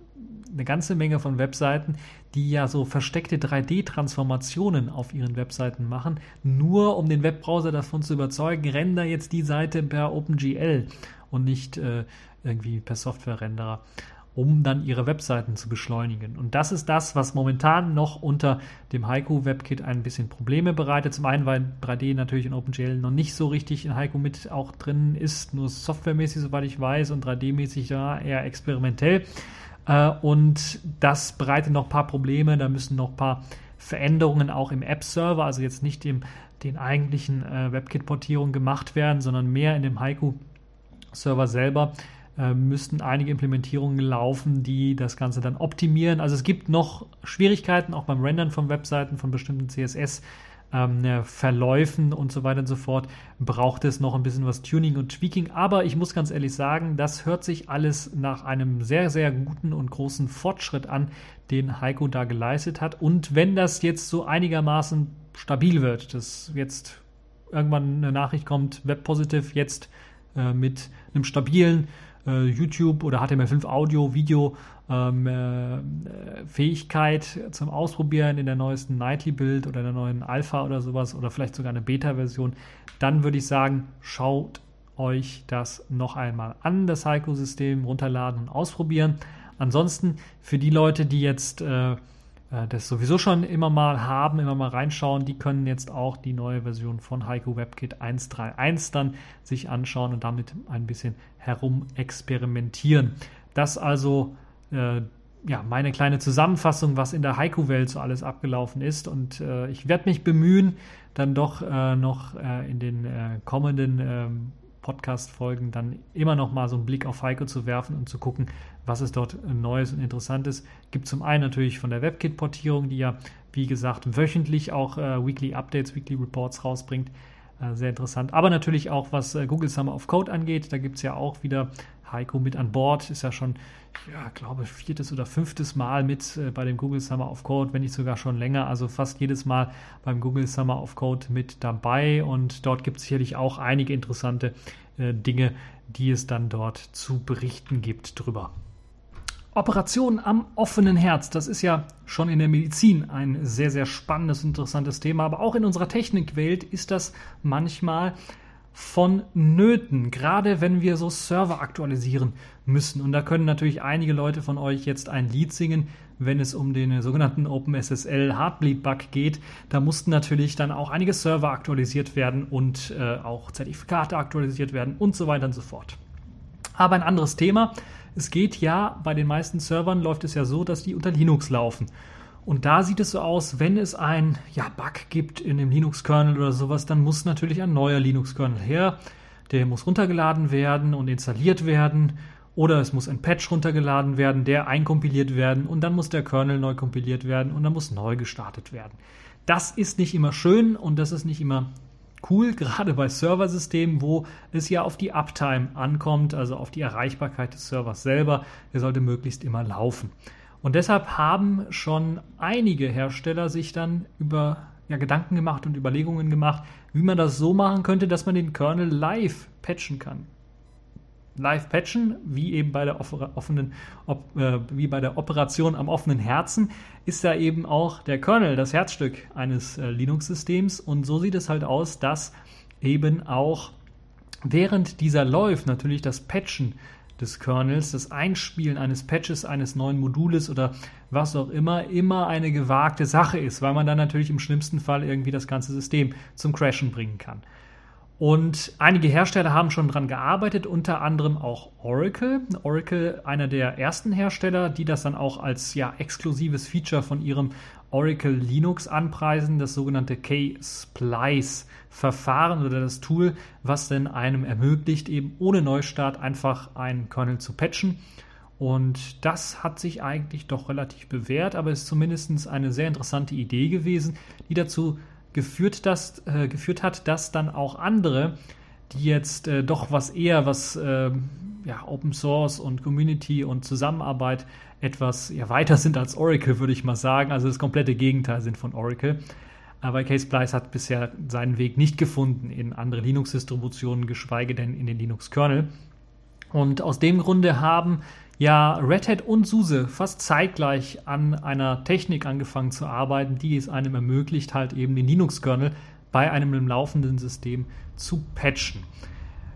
eine ganze Menge von Webseiten, die ja so versteckte 3D-Transformationen auf ihren Webseiten machen, nur um den Webbrowser davon zu überzeugen, render jetzt die Seite per OpenGL und nicht äh, irgendwie per Software-Renderer um dann ihre Webseiten zu beschleunigen. Und das ist das, was momentan noch unter dem Haiku WebKit ein bisschen Probleme bereitet. Zum einen, weil 3D natürlich in OpenGL noch nicht so richtig in Haiku mit auch drin ist, nur softwaremäßig, soweit ich weiß, und 3D-mäßig ja eher experimentell. Äh, und das bereitet noch ein paar Probleme. Da müssen noch ein paar Veränderungen auch im App-Server, also jetzt nicht im, den eigentlichen äh, WebKit-Portierungen gemacht werden, sondern mehr in dem Haiku-Server selber äh, müssten einige Implementierungen laufen, die das Ganze dann optimieren. Also es gibt noch Schwierigkeiten, auch beim Rendern von Webseiten, von bestimmten CSS. Ähm, Verläufen und so weiter und so fort, braucht es noch ein bisschen was Tuning und Tweaking. Aber ich muss ganz ehrlich sagen, das hört sich alles nach einem sehr, sehr guten und großen Fortschritt an, den Heiko da geleistet hat. Und wenn das jetzt so einigermaßen stabil wird, dass jetzt irgendwann eine Nachricht kommt, Web Positive jetzt äh, mit einem stabilen äh, YouTube oder HTML5 Audio, Video ähm, äh, Fähigkeit zum Ausprobieren in der neuesten Nightly-Build oder der neuen Alpha oder sowas oder vielleicht sogar eine Beta-Version, dann würde ich sagen, schaut euch das noch einmal an, das Heiko-System, runterladen und ausprobieren. Ansonsten für die Leute, die jetzt äh, das sowieso schon immer mal haben, immer mal reinschauen, die können jetzt auch die neue Version von Heiko WebKit 1.3.1 dann sich anschauen und damit ein bisschen herum experimentieren. Das also äh, ja, meine kleine Zusammenfassung, was in der Haiku-Welt so alles abgelaufen ist. Und äh, ich werde mich bemühen, dann doch äh, noch äh, in den äh, kommenden ähm, Podcast-Folgen dann immer noch mal so einen Blick auf Heiko zu werfen und zu gucken, was es dort Neues und Interessantes gibt. Zum einen natürlich von der WebKit-Portierung, die ja, wie gesagt, wöchentlich auch äh, Weekly Updates, Weekly Reports rausbringt. Äh, sehr interessant. Aber natürlich auch, was äh, Google Summer of Code angeht. Da gibt es ja auch wieder Heiko mit an Bord. Ist ja schon, ja, glaube viertes oder fünftes Mal mit äh, bei dem Google Summer of Code, wenn nicht sogar schon länger. Also fast jedes Mal beim Google Summer of Code mit dabei. Und dort gibt es sicherlich auch einige interessante äh, Dinge, die es dann dort zu berichten gibt drüber. Operation am offenen Herz, das ist ja schon in der Medizin ein sehr, sehr spannendes, interessantes Thema, aber auch in unserer Technikwelt ist das manchmal von Nöten, gerade wenn wir so Server aktualisieren müssen. Und da können natürlich einige Leute von euch jetzt ein Lied singen, wenn es um den sogenannten OpenSSL Heartbleed Bug geht. Da mussten natürlich dann auch einige Server aktualisiert werden und äh, auch Zertifikate aktualisiert werden und so weiter und so fort. Aber ein anderes Thema. Es geht ja, bei den meisten Servern läuft es ja so, dass die unter Linux laufen. Und da sieht es so aus, wenn es ein ja, Bug gibt in dem Linux-Kernel oder sowas, dann muss natürlich ein neuer Linux-Kernel her. Der muss runtergeladen werden und installiert werden. Oder es muss ein Patch runtergeladen werden, der einkompiliert werden und dann muss der Kernel neu kompiliert werden und dann muss neu gestartet werden. Das ist nicht immer schön und das ist nicht immer cool, gerade bei Serversystemen, wo es ja auf die Uptime ankommt, also auf die Erreichbarkeit des Servers selber. Der sollte möglichst immer laufen. Und deshalb haben schon einige Hersteller sich dann über ja, Gedanken gemacht und Überlegungen gemacht, wie man das so machen könnte, dass man den Kernel live patchen kann. Live patchen, wie eben bei der offenen, op, äh, wie bei der Operation am offenen Herzen, ist da eben auch der Kernel das Herzstück eines äh, Linux-Systems. Und so sieht es halt aus, dass eben auch während dieser läuft natürlich das Patchen des Kernels, das Einspielen eines Patches, eines neuen Modules oder was auch immer, immer eine gewagte Sache ist, weil man dann natürlich im schlimmsten Fall irgendwie das ganze System zum Crashen bringen kann. Und einige Hersteller haben schon daran gearbeitet, unter anderem auch Oracle. Oracle, einer der ersten Hersteller, die das dann auch als ja, exklusives Feature von ihrem Oracle Linux anpreisen, das sogenannte K-Splice-Verfahren oder das Tool, was denn einem ermöglicht, eben ohne Neustart einfach einen Kernel zu patchen. Und das hat sich eigentlich doch relativ bewährt, aber ist zumindest eine sehr interessante Idee gewesen, die dazu geführt, dass, äh, geführt hat, dass dann auch andere, die jetzt äh, doch was eher was äh, ja, Open Source und Community und Zusammenarbeit etwas ja, weiter sind als Oracle, würde ich mal sagen. Also das komplette Gegenteil sind von Oracle. Aber K-Splice hat bisher seinen Weg nicht gefunden in andere Linux-Distributionen, geschweige denn in den Linux-Kernel. Und aus dem Grunde haben ja Red Hat und SUSE fast zeitgleich an einer Technik angefangen zu arbeiten, die es einem ermöglicht, halt eben den Linux-Kernel bei einem laufenden System zu patchen.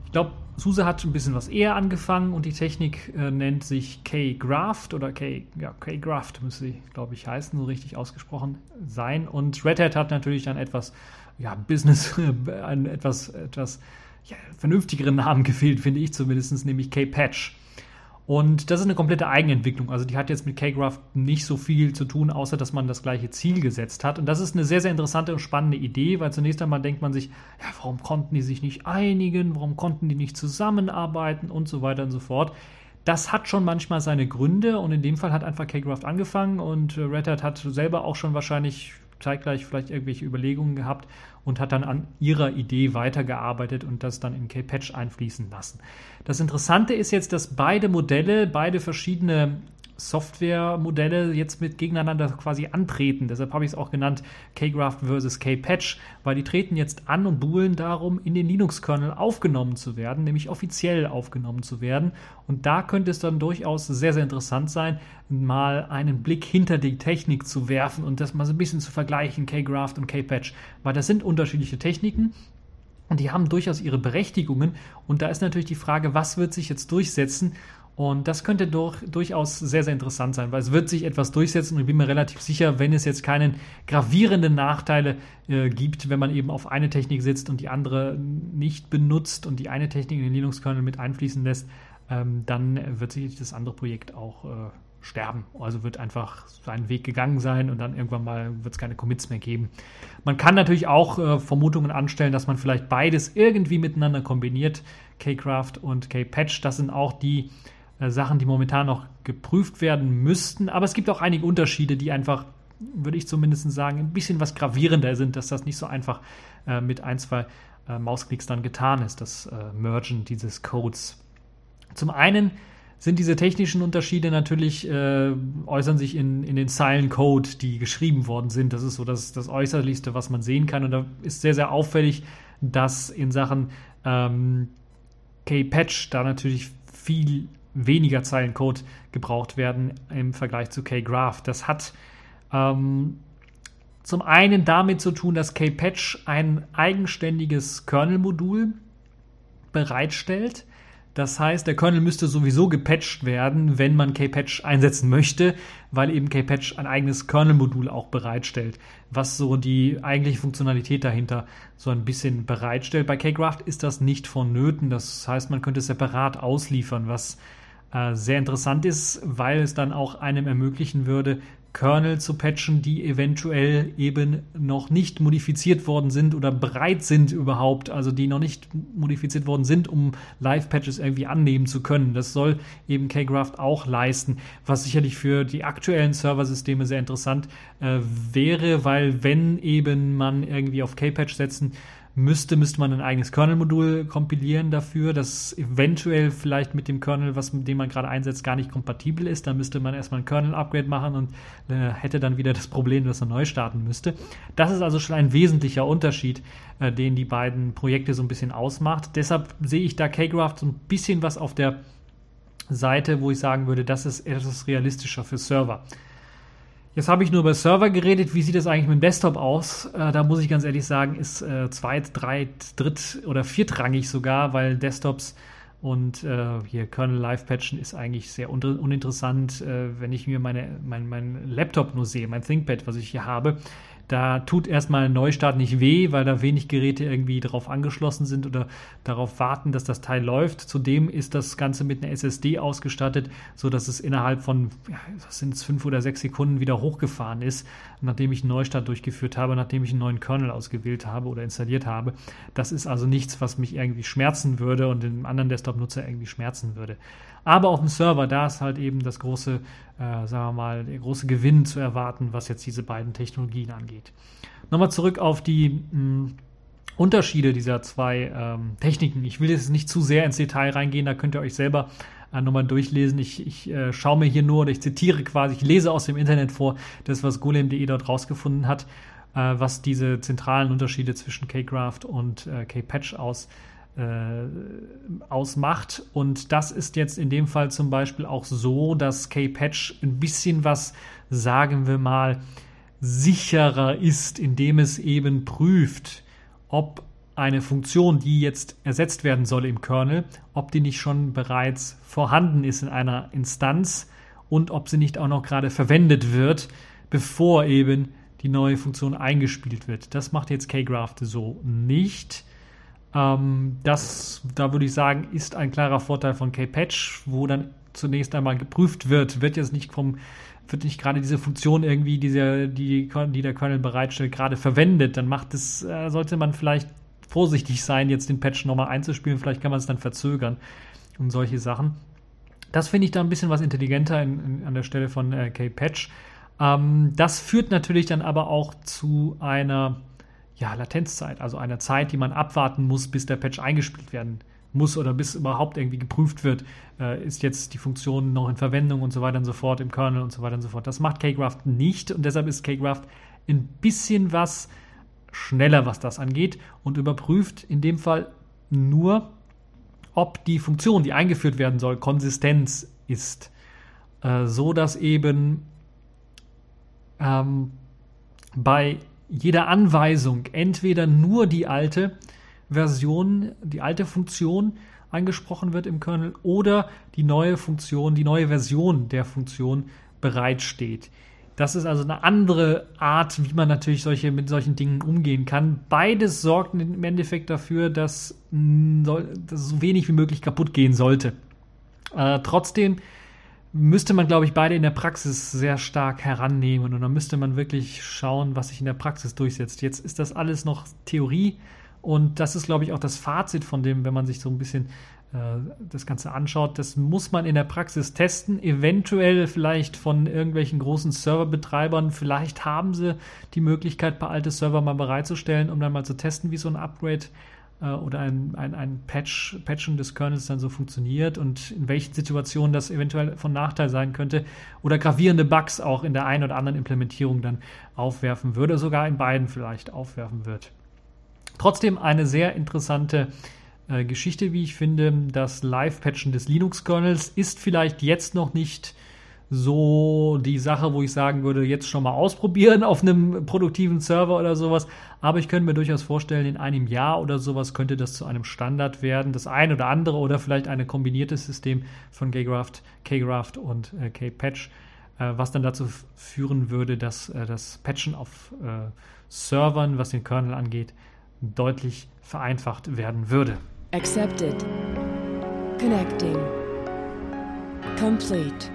Ich glaube, SUSE hat ein bisschen was eher angefangen und die Technik äh, nennt sich K-Graft oder K, ja, K-Graft müsste sie, glaube ich, heißen, so richtig ausgesprochen sein. Und Red Hat hat natürlich dann etwas, ja, Business, einen etwas, etwas ja, vernünftigeren Namen gefehlt, finde ich zumindest, nämlich K-Patch. Und das ist eine komplette Eigenentwicklung. Also die hat jetzt mit K-Graph nicht so viel zu tun, außer dass man das gleiche Ziel gesetzt hat. Und das ist eine sehr, sehr interessante und spannende Idee, weil zunächst einmal denkt man sich, ja, warum konnten die sich nicht einigen, warum konnten die nicht zusammenarbeiten und so weiter und so fort. Das hat schon manchmal seine Gründe und in dem Fall hat einfach K-Graph angefangen und Red Hat hat selber auch schon wahrscheinlich zeitgleich vielleicht irgendwelche Überlegungen gehabt und hat dann an ihrer Idee weitergearbeitet und das dann in K-Patch einfließen lassen. Das Interessante ist jetzt, dass beide Modelle, beide verschiedene Softwaremodelle jetzt mit gegeneinander quasi antreten. Deshalb habe ich es auch genannt Kgraft versus Kpatch, weil die treten jetzt an und buhlen darum, in den Linux-Kernel aufgenommen zu werden, nämlich offiziell aufgenommen zu werden. Und da könnte es dann durchaus sehr, sehr interessant sein, mal einen Blick hinter die Technik zu werfen und das mal so ein bisschen zu vergleichen, Kgraft und Kpatch, weil das sind unterschiedliche Techniken. Und die haben durchaus ihre Berechtigungen. Und da ist natürlich die Frage, was wird sich jetzt durchsetzen? Und das könnte durch, durchaus sehr, sehr interessant sein, weil es wird sich etwas durchsetzen und ich bin mir relativ sicher, wenn es jetzt keinen gravierenden Nachteile äh, gibt, wenn man eben auf eine Technik sitzt und die andere nicht benutzt und die eine Technik in den Linux-Kernel mit einfließen lässt, ähm, dann wird sich das andere Projekt auch äh, sterben. Also wird einfach seinen Weg gegangen sein und dann irgendwann mal wird es keine Commits mehr geben. Man kann natürlich auch äh, Vermutungen anstellen, dass man vielleicht beides irgendwie miteinander kombiniert, K-Craft und K-Patch. Das sind auch die äh, Sachen, die momentan noch geprüft werden müssten. Aber es gibt auch einige Unterschiede, die einfach, würde ich zumindest sagen, ein bisschen was gravierender sind, dass das nicht so einfach äh, mit ein, zwei äh, Mausklicks dann getan ist, das äh, Mergen dieses Codes. Zum einen sind diese technischen Unterschiede natürlich, äh, äußern sich in, in den Zeilen Code, die geschrieben worden sind. Das ist so das, das Äußerlichste, was man sehen kann. Und da ist sehr, sehr auffällig, dass in Sachen ähm, K-Patch da natürlich viel weniger Zeilen Code gebraucht werden im Vergleich zu K-Graph. Das hat ähm, zum einen damit zu tun, dass K-Patch ein eigenständiges Kernel-Modul bereitstellt. Das heißt, der Kernel müsste sowieso gepatcht werden, wenn man K-Patch einsetzen möchte, weil eben K-Patch ein eigenes Kernel-Modul auch bereitstellt, was so die eigentliche Funktionalität dahinter so ein bisschen bereitstellt. Bei K-Graft ist das nicht vonnöten. Das heißt, man könnte es separat ausliefern, was äh, sehr interessant ist, weil es dann auch einem ermöglichen würde, Kernel zu patchen, die eventuell eben noch nicht modifiziert worden sind oder bereit sind überhaupt, also die noch nicht modifiziert worden sind, um Live-Patches irgendwie annehmen zu können. Das soll eben Kgraft auch leisten, was sicherlich für die aktuellen Serversysteme sehr interessant äh, wäre, weil wenn eben man irgendwie auf K-Patch setzen müsste, müsste man ein eigenes Kernel-Modul kompilieren dafür, das eventuell vielleicht mit dem Kernel, was mit dem man gerade einsetzt, gar nicht kompatibel ist. Dann müsste man erstmal ein Kernel-Upgrade machen und äh, hätte dann wieder das Problem, dass er neu starten müsste. Das ist also schon ein wesentlicher Unterschied, äh, den die beiden Projekte so ein bisschen ausmacht. Deshalb sehe ich da Kgraft so ein bisschen was auf der Seite, wo ich sagen würde, das ist etwas realistischer für Server. Jetzt habe ich nur über Server geredet. Wie sieht das eigentlich mit dem Desktop aus? Äh, da muss ich ganz ehrlich sagen, ist äh, zweit, dreit, dritt oder viertrangig sogar, weil Desktops und äh, hier Kernel Live Patchen ist eigentlich sehr un uninteressant, äh, wenn ich mir meine, mein, mein Laptop nur sehe, mein ThinkPad, was ich hier habe. Da tut erstmal ein Neustart nicht weh, weil da wenig Geräte irgendwie darauf angeschlossen sind oder darauf warten, dass das Teil läuft. Zudem ist das Ganze mit einer SSD ausgestattet, so dass es innerhalb von, ja, sind es fünf oder sechs Sekunden wieder hochgefahren ist, nachdem ich einen Neustart durchgeführt habe, nachdem ich einen neuen Kernel ausgewählt habe oder installiert habe. Das ist also nichts, was mich irgendwie schmerzen würde und dem anderen Desktop-Nutzer irgendwie schmerzen würde. Aber auf dem Server, da ist halt eben das große, äh, sagen wir mal, der große Gewinn zu erwarten, was jetzt diese beiden Technologien angeht. Nochmal zurück auf die mh, hm, Unterschiede dieser zwei ähm, Techniken. Ich will jetzt nicht zu sehr ins Detail reingehen, da könnt ihr euch selber äh, nochmal durchlesen. Ich, ich äh, schaue mir hier nur oder ich zitiere quasi, ich lese aus dem Internet vor, das, was golem.de dort rausgefunden hat, äh, was diese zentralen Unterschiede zwischen Kgraft und äh, Kpatch aus ausmacht. Und das ist jetzt in dem Fall zum Beispiel auch so, dass K-Patch ein bisschen was, sagen wir mal, sicherer ist, indem es eben prüft, ob eine Funktion, die jetzt ersetzt werden soll im Kernel, ob die nicht schon bereits vorhanden ist in einer Instanz und ob sie nicht auch noch gerade verwendet wird, bevor eben die neue Funktion eingespielt wird. Das macht jetzt Kgraft so nicht. Ähm, das, da würde ich sagen, ist ein klarer Vorteil von K-Patch, wo dann zunächst einmal geprüft wird, wird jetzt nicht vom wird nicht gerade diese Funktion irgendwie, diese, die, die der Kernel bereitstellt, gerade verwendet, dann macht es, äh, sollte man vielleicht vorsichtig sein, jetzt den Patch nochmal einzuspielen. Vielleicht kann man es dann verzögern und solche Sachen. Das finde ich da ein bisschen was intelligenter in, in, an der Stelle von äh, K-Patch. Ähm, das führt natürlich dann aber auch zu einer ja, Latenzzeit, also eine Zeit, die man abwarten muss, bis der Patch eingespielt werden muss oder bis überhaupt irgendwie geprüft wird, äh, ist jetzt die Funktion noch in Verwendung und so weiter und so fort im Kernel und so weiter und so fort. Das macht Kgraft nicht und deshalb ist Kgraft ein bisschen was schneller, was das angeht und überprüft in dem Fall nur, ob die Funktion, die eingeführt werden soll, Konsistenz ist, äh, so dass eben ähm, bei jeder Anweisung entweder nur die alte Version, die alte Funktion angesprochen wird im Kernel oder die neue Funktion, die neue Version der Funktion bereitsteht. Das ist also eine andere Art, wie man natürlich solche, mit solchen Dingen umgehen kann. Beides sorgt im Endeffekt dafür, dass, dass so wenig wie möglich kaputt gehen sollte. Äh, trotzdem müsste man, glaube ich, beide in der Praxis sehr stark herannehmen und dann müsste man wirklich schauen, was sich in der Praxis durchsetzt. Jetzt ist das alles noch Theorie und das ist, glaube ich, auch das Fazit von dem, wenn man sich so ein bisschen äh, das Ganze anschaut. Das muss man in der Praxis testen, eventuell vielleicht von irgendwelchen großen Serverbetreibern. Vielleicht haben sie die Möglichkeit, bei alte Server mal bereitzustellen, um dann mal zu testen, wie so ein Upgrade äh, oder ein, ein, ein Patch, Patchen des Kernels dann so funktioniert und in welchen Situationen das eventuell von Nachteil sein könnte oder gravierende Bugs auch in der einen oder anderen Implementierung dann aufwerfen würde, sogar in beiden vielleicht aufwerfen wird. Trotzdem eine sehr interessante äh, Geschichte, wie ich finde. Das Live-Patchen des Linux-Kernels ist vielleicht jetzt noch nicht so die Sache, wo ich sagen würde, jetzt schon mal ausprobieren auf einem produktiven Server oder sowas. Aber ich könnte mir durchaus vorstellen, in einem Jahr oder sowas könnte das zu einem Standard werden. Das ein oder andere oder vielleicht ein kombiniertes System von Kgraft, Kgraft und äh, Kpatch, äh, was dann dazu führen würde, dass äh, das Patchen auf äh, Servern, was den Kernel angeht, deutlich vereinfacht werden würde. Accepted. Connecting. Complete.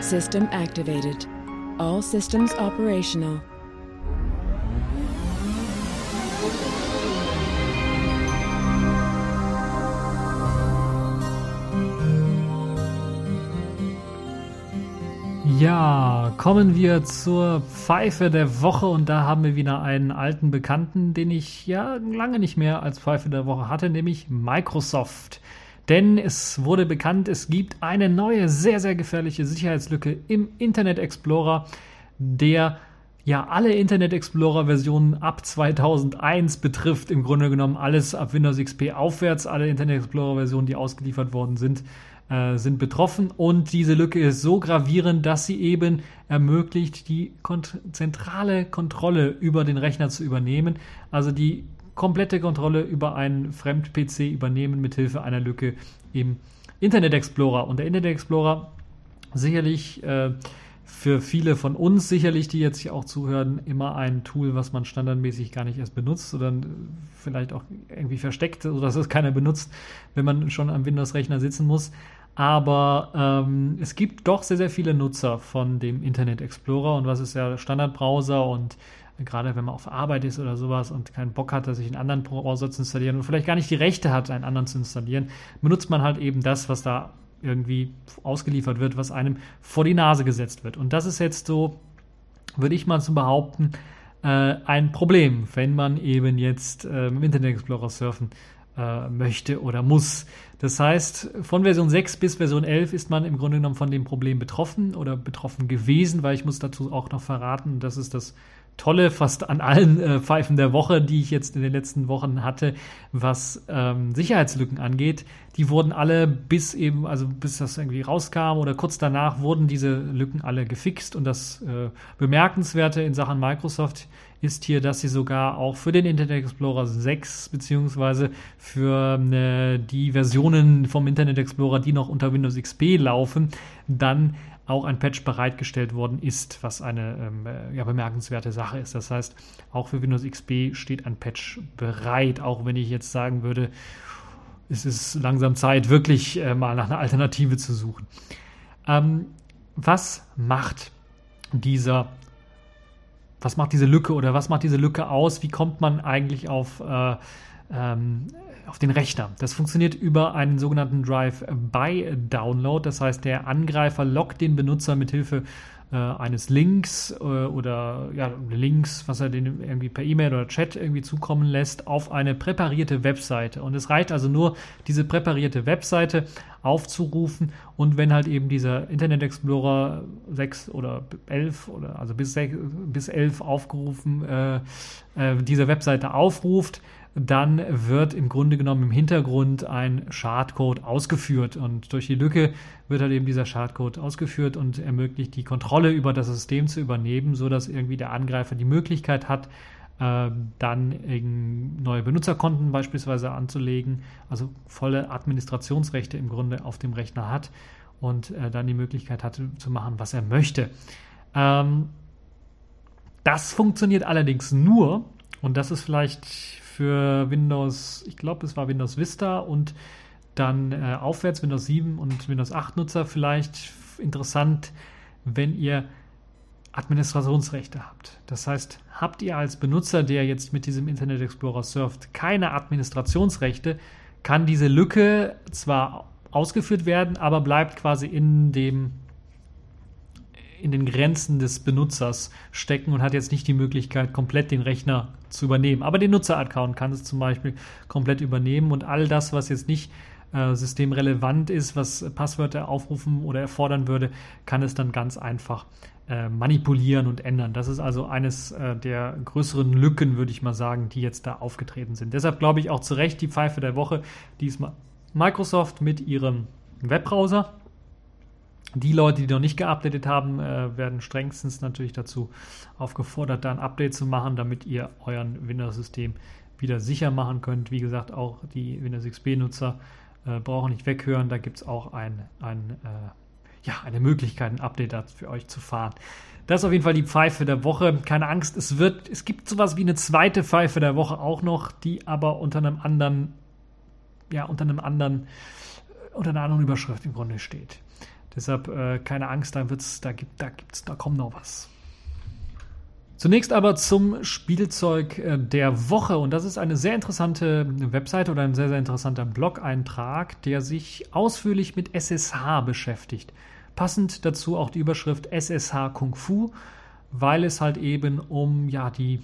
System activated. All systems operational. Ja, kommen wir zur Pfeife der Woche und da haben wir wieder einen alten Bekannten, den ich ja lange nicht mehr als Pfeife der Woche hatte, nämlich Microsoft. Denn es wurde bekannt, es gibt eine neue, sehr, sehr gefährliche Sicherheitslücke im Internet Explorer, der ja alle Internet Explorer Versionen ab 2001 betrifft. Im Grunde genommen alles ab Windows XP aufwärts, alle Internet Explorer Versionen, die ausgeliefert worden sind, äh, sind betroffen. Und diese Lücke ist so gravierend, dass sie eben ermöglicht, die kont zentrale Kontrolle über den Rechner zu übernehmen. Also die komplette Kontrolle über einen Fremd-PC übernehmen mithilfe einer Lücke im Internet Explorer. Und der Internet Explorer sicherlich äh, für viele von uns, sicherlich, die jetzt hier auch zuhören, immer ein Tool, was man standardmäßig gar nicht erst benutzt oder vielleicht auch irgendwie versteckt, sodass es keiner benutzt, wenn man schon am Windows-Rechner sitzen muss. Aber ähm, es gibt doch sehr, sehr viele Nutzer von dem Internet Explorer und was ist ja Standardbrowser und gerade wenn man auf Arbeit ist oder sowas und keinen Bock hat, sich einen anderen Browser zu installieren und vielleicht gar nicht die Rechte hat, einen anderen zu installieren, benutzt man halt eben das, was da irgendwie ausgeliefert wird, was einem vor die Nase gesetzt wird. Und das ist jetzt so, würde ich mal so behaupten, äh, ein Problem, wenn man eben jetzt äh, im Internet Explorer surfen äh, möchte oder muss. Das heißt, von Version 6 bis Version 11 ist man im Grunde genommen von dem Problem betroffen oder betroffen gewesen, weil ich muss dazu auch noch verraten, das ist das Tolle fast an allen äh, Pfeifen der Woche, die ich jetzt in den letzten Wochen hatte, was ähm, Sicherheitslücken angeht. Die wurden alle bis eben, also bis das irgendwie rauskam oder kurz danach wurden diese Lücken alle gefixt. Und das äh, Bemerkenswerte in Sachen Microsoft ist hier, dass sie sogar auch für den Internet Explorer 6 beziehungsweise für äh, die Versionen vom Internet Explorer, die noch unter Windows XP laufen, dann auch ein Patch bereitgestellt worden ist, was eine ähm, äh, ja, bemerkenswerte Sache ist. Das heißt, auch für Windows XP steht ein Patch bereit, auch wenn ich jetzt sagen würde, es ist langsam Zeit, wirklich äh, mal nach einer Alternative zu suchen. Ähm, was macht dieser, was macht diese Lücke oder was macht diese Lücke aus? Wie kommt man eigentlich auf äh, ähm, auf den Rechner. Das funktioniert über einen sogenannten Drive-by-Download. Das heißt, der Angreifer lockt den Benutzer mit Hilfe äh, eines Links äh, oder ja, Links, was er den irgendwie per E-Mail oder Chat irgendwie zukommen lässt, auf eine präparierte Webseite. Und es reicht also nur, diese präparierte Webseite aufzurufen und wenn halt eben dieser Internet Explorer 6 oder 11 oder also bis, 6, bis 11 aufgerufen, äh, äh, diese Webseite aufruft, dann wird im Grunde genommen im Hintergrund ein Schadcode ausgeführt und durch die Lücke wird halt eben dieser Schadcode ausgeführt und ermöglicht die Kontrolle über das System zu übernehmen, sodass irgendwie der Angreifer die Möglichkeit hat, äh, dann neue Benutzerkonten beispielsweise anzulegen, also volle Administrationsrechte im Grunde auf dem Rechner hat und äh, dann die Möglichkeit hat zu machen, was er möchte. Ähm, das funktioniert allerdings nur, und das ist vielleicht für Windows, ich glaube, es war Windows Vista und dann äh, aufwärts, Windows 7 und Windows 8 Nutzer vielleicht interessant, wenn ihr Administrationsrechte habt. Das heißt, habt ihr als Benutzer, der jetzt mit diesem Internet Explorer surft, keine Administrationsrechte, kann diese Lücke zwar ausgeführt werden, aber bleibt quasi in dem in den Grenzen des Benutzers stecken und hat jetzt nicht die Möglichkeit, komplett den Rechner zu übernehmen. Aber den Nutzeraccount kann es zum Beispiel komplett übernehmen und all das, was jetzt nicht äh, systemrelevant ist, was Passwörter aufrufen oder erfordern würde, kann es dann ganz einfach äh, manipulieren und ändern. Das ist also eines äh, der größeren Lücken, würde ich mal sagen, die jetzt da aufgetreten sind. Deshalb glaube ich auch zu Recht die Pfeife der Woche, diesmal Microsoft mit ihrem Webbrowser. Die Leute, die noch nicht geupdatet haben, äh, werden strengstens natürlich dazu aufgefordert, da ein Update zu machen, damit ihr euren Windows-System wieder sicher machen könnt. Wie gesagt, auch die Windows XP-Nutzer äh, brauchen nicht weghören. Da gibt es auch ein, ein äh, ja, eine Möglichkeit, ein Update für euch zu fahren. Das ist auf jeden Fall die Pfeife der Woche. Keine Angst, es wird, es gibt sowas wie eine zweite Pfeife der Woche auch noch, die aber unter einem anderen, ja, unter einem anderen, unter einer anderen Überschrift im Grunde steht. Deshalb äh, keine Angst, da wird's, da gibt, da gibt's, da kommt noch was. Zunächst aber zum Spielzeug äh, der Woche. Und das ist eine sehr interessante Webseite oder ein sehr, sehr interessanter Blog-Eintrag, der sich ausführlich mit SSH beschäftigt. Passend dazu auch die Überschrift SSH Kung Fu, weil es halt eben um ja, die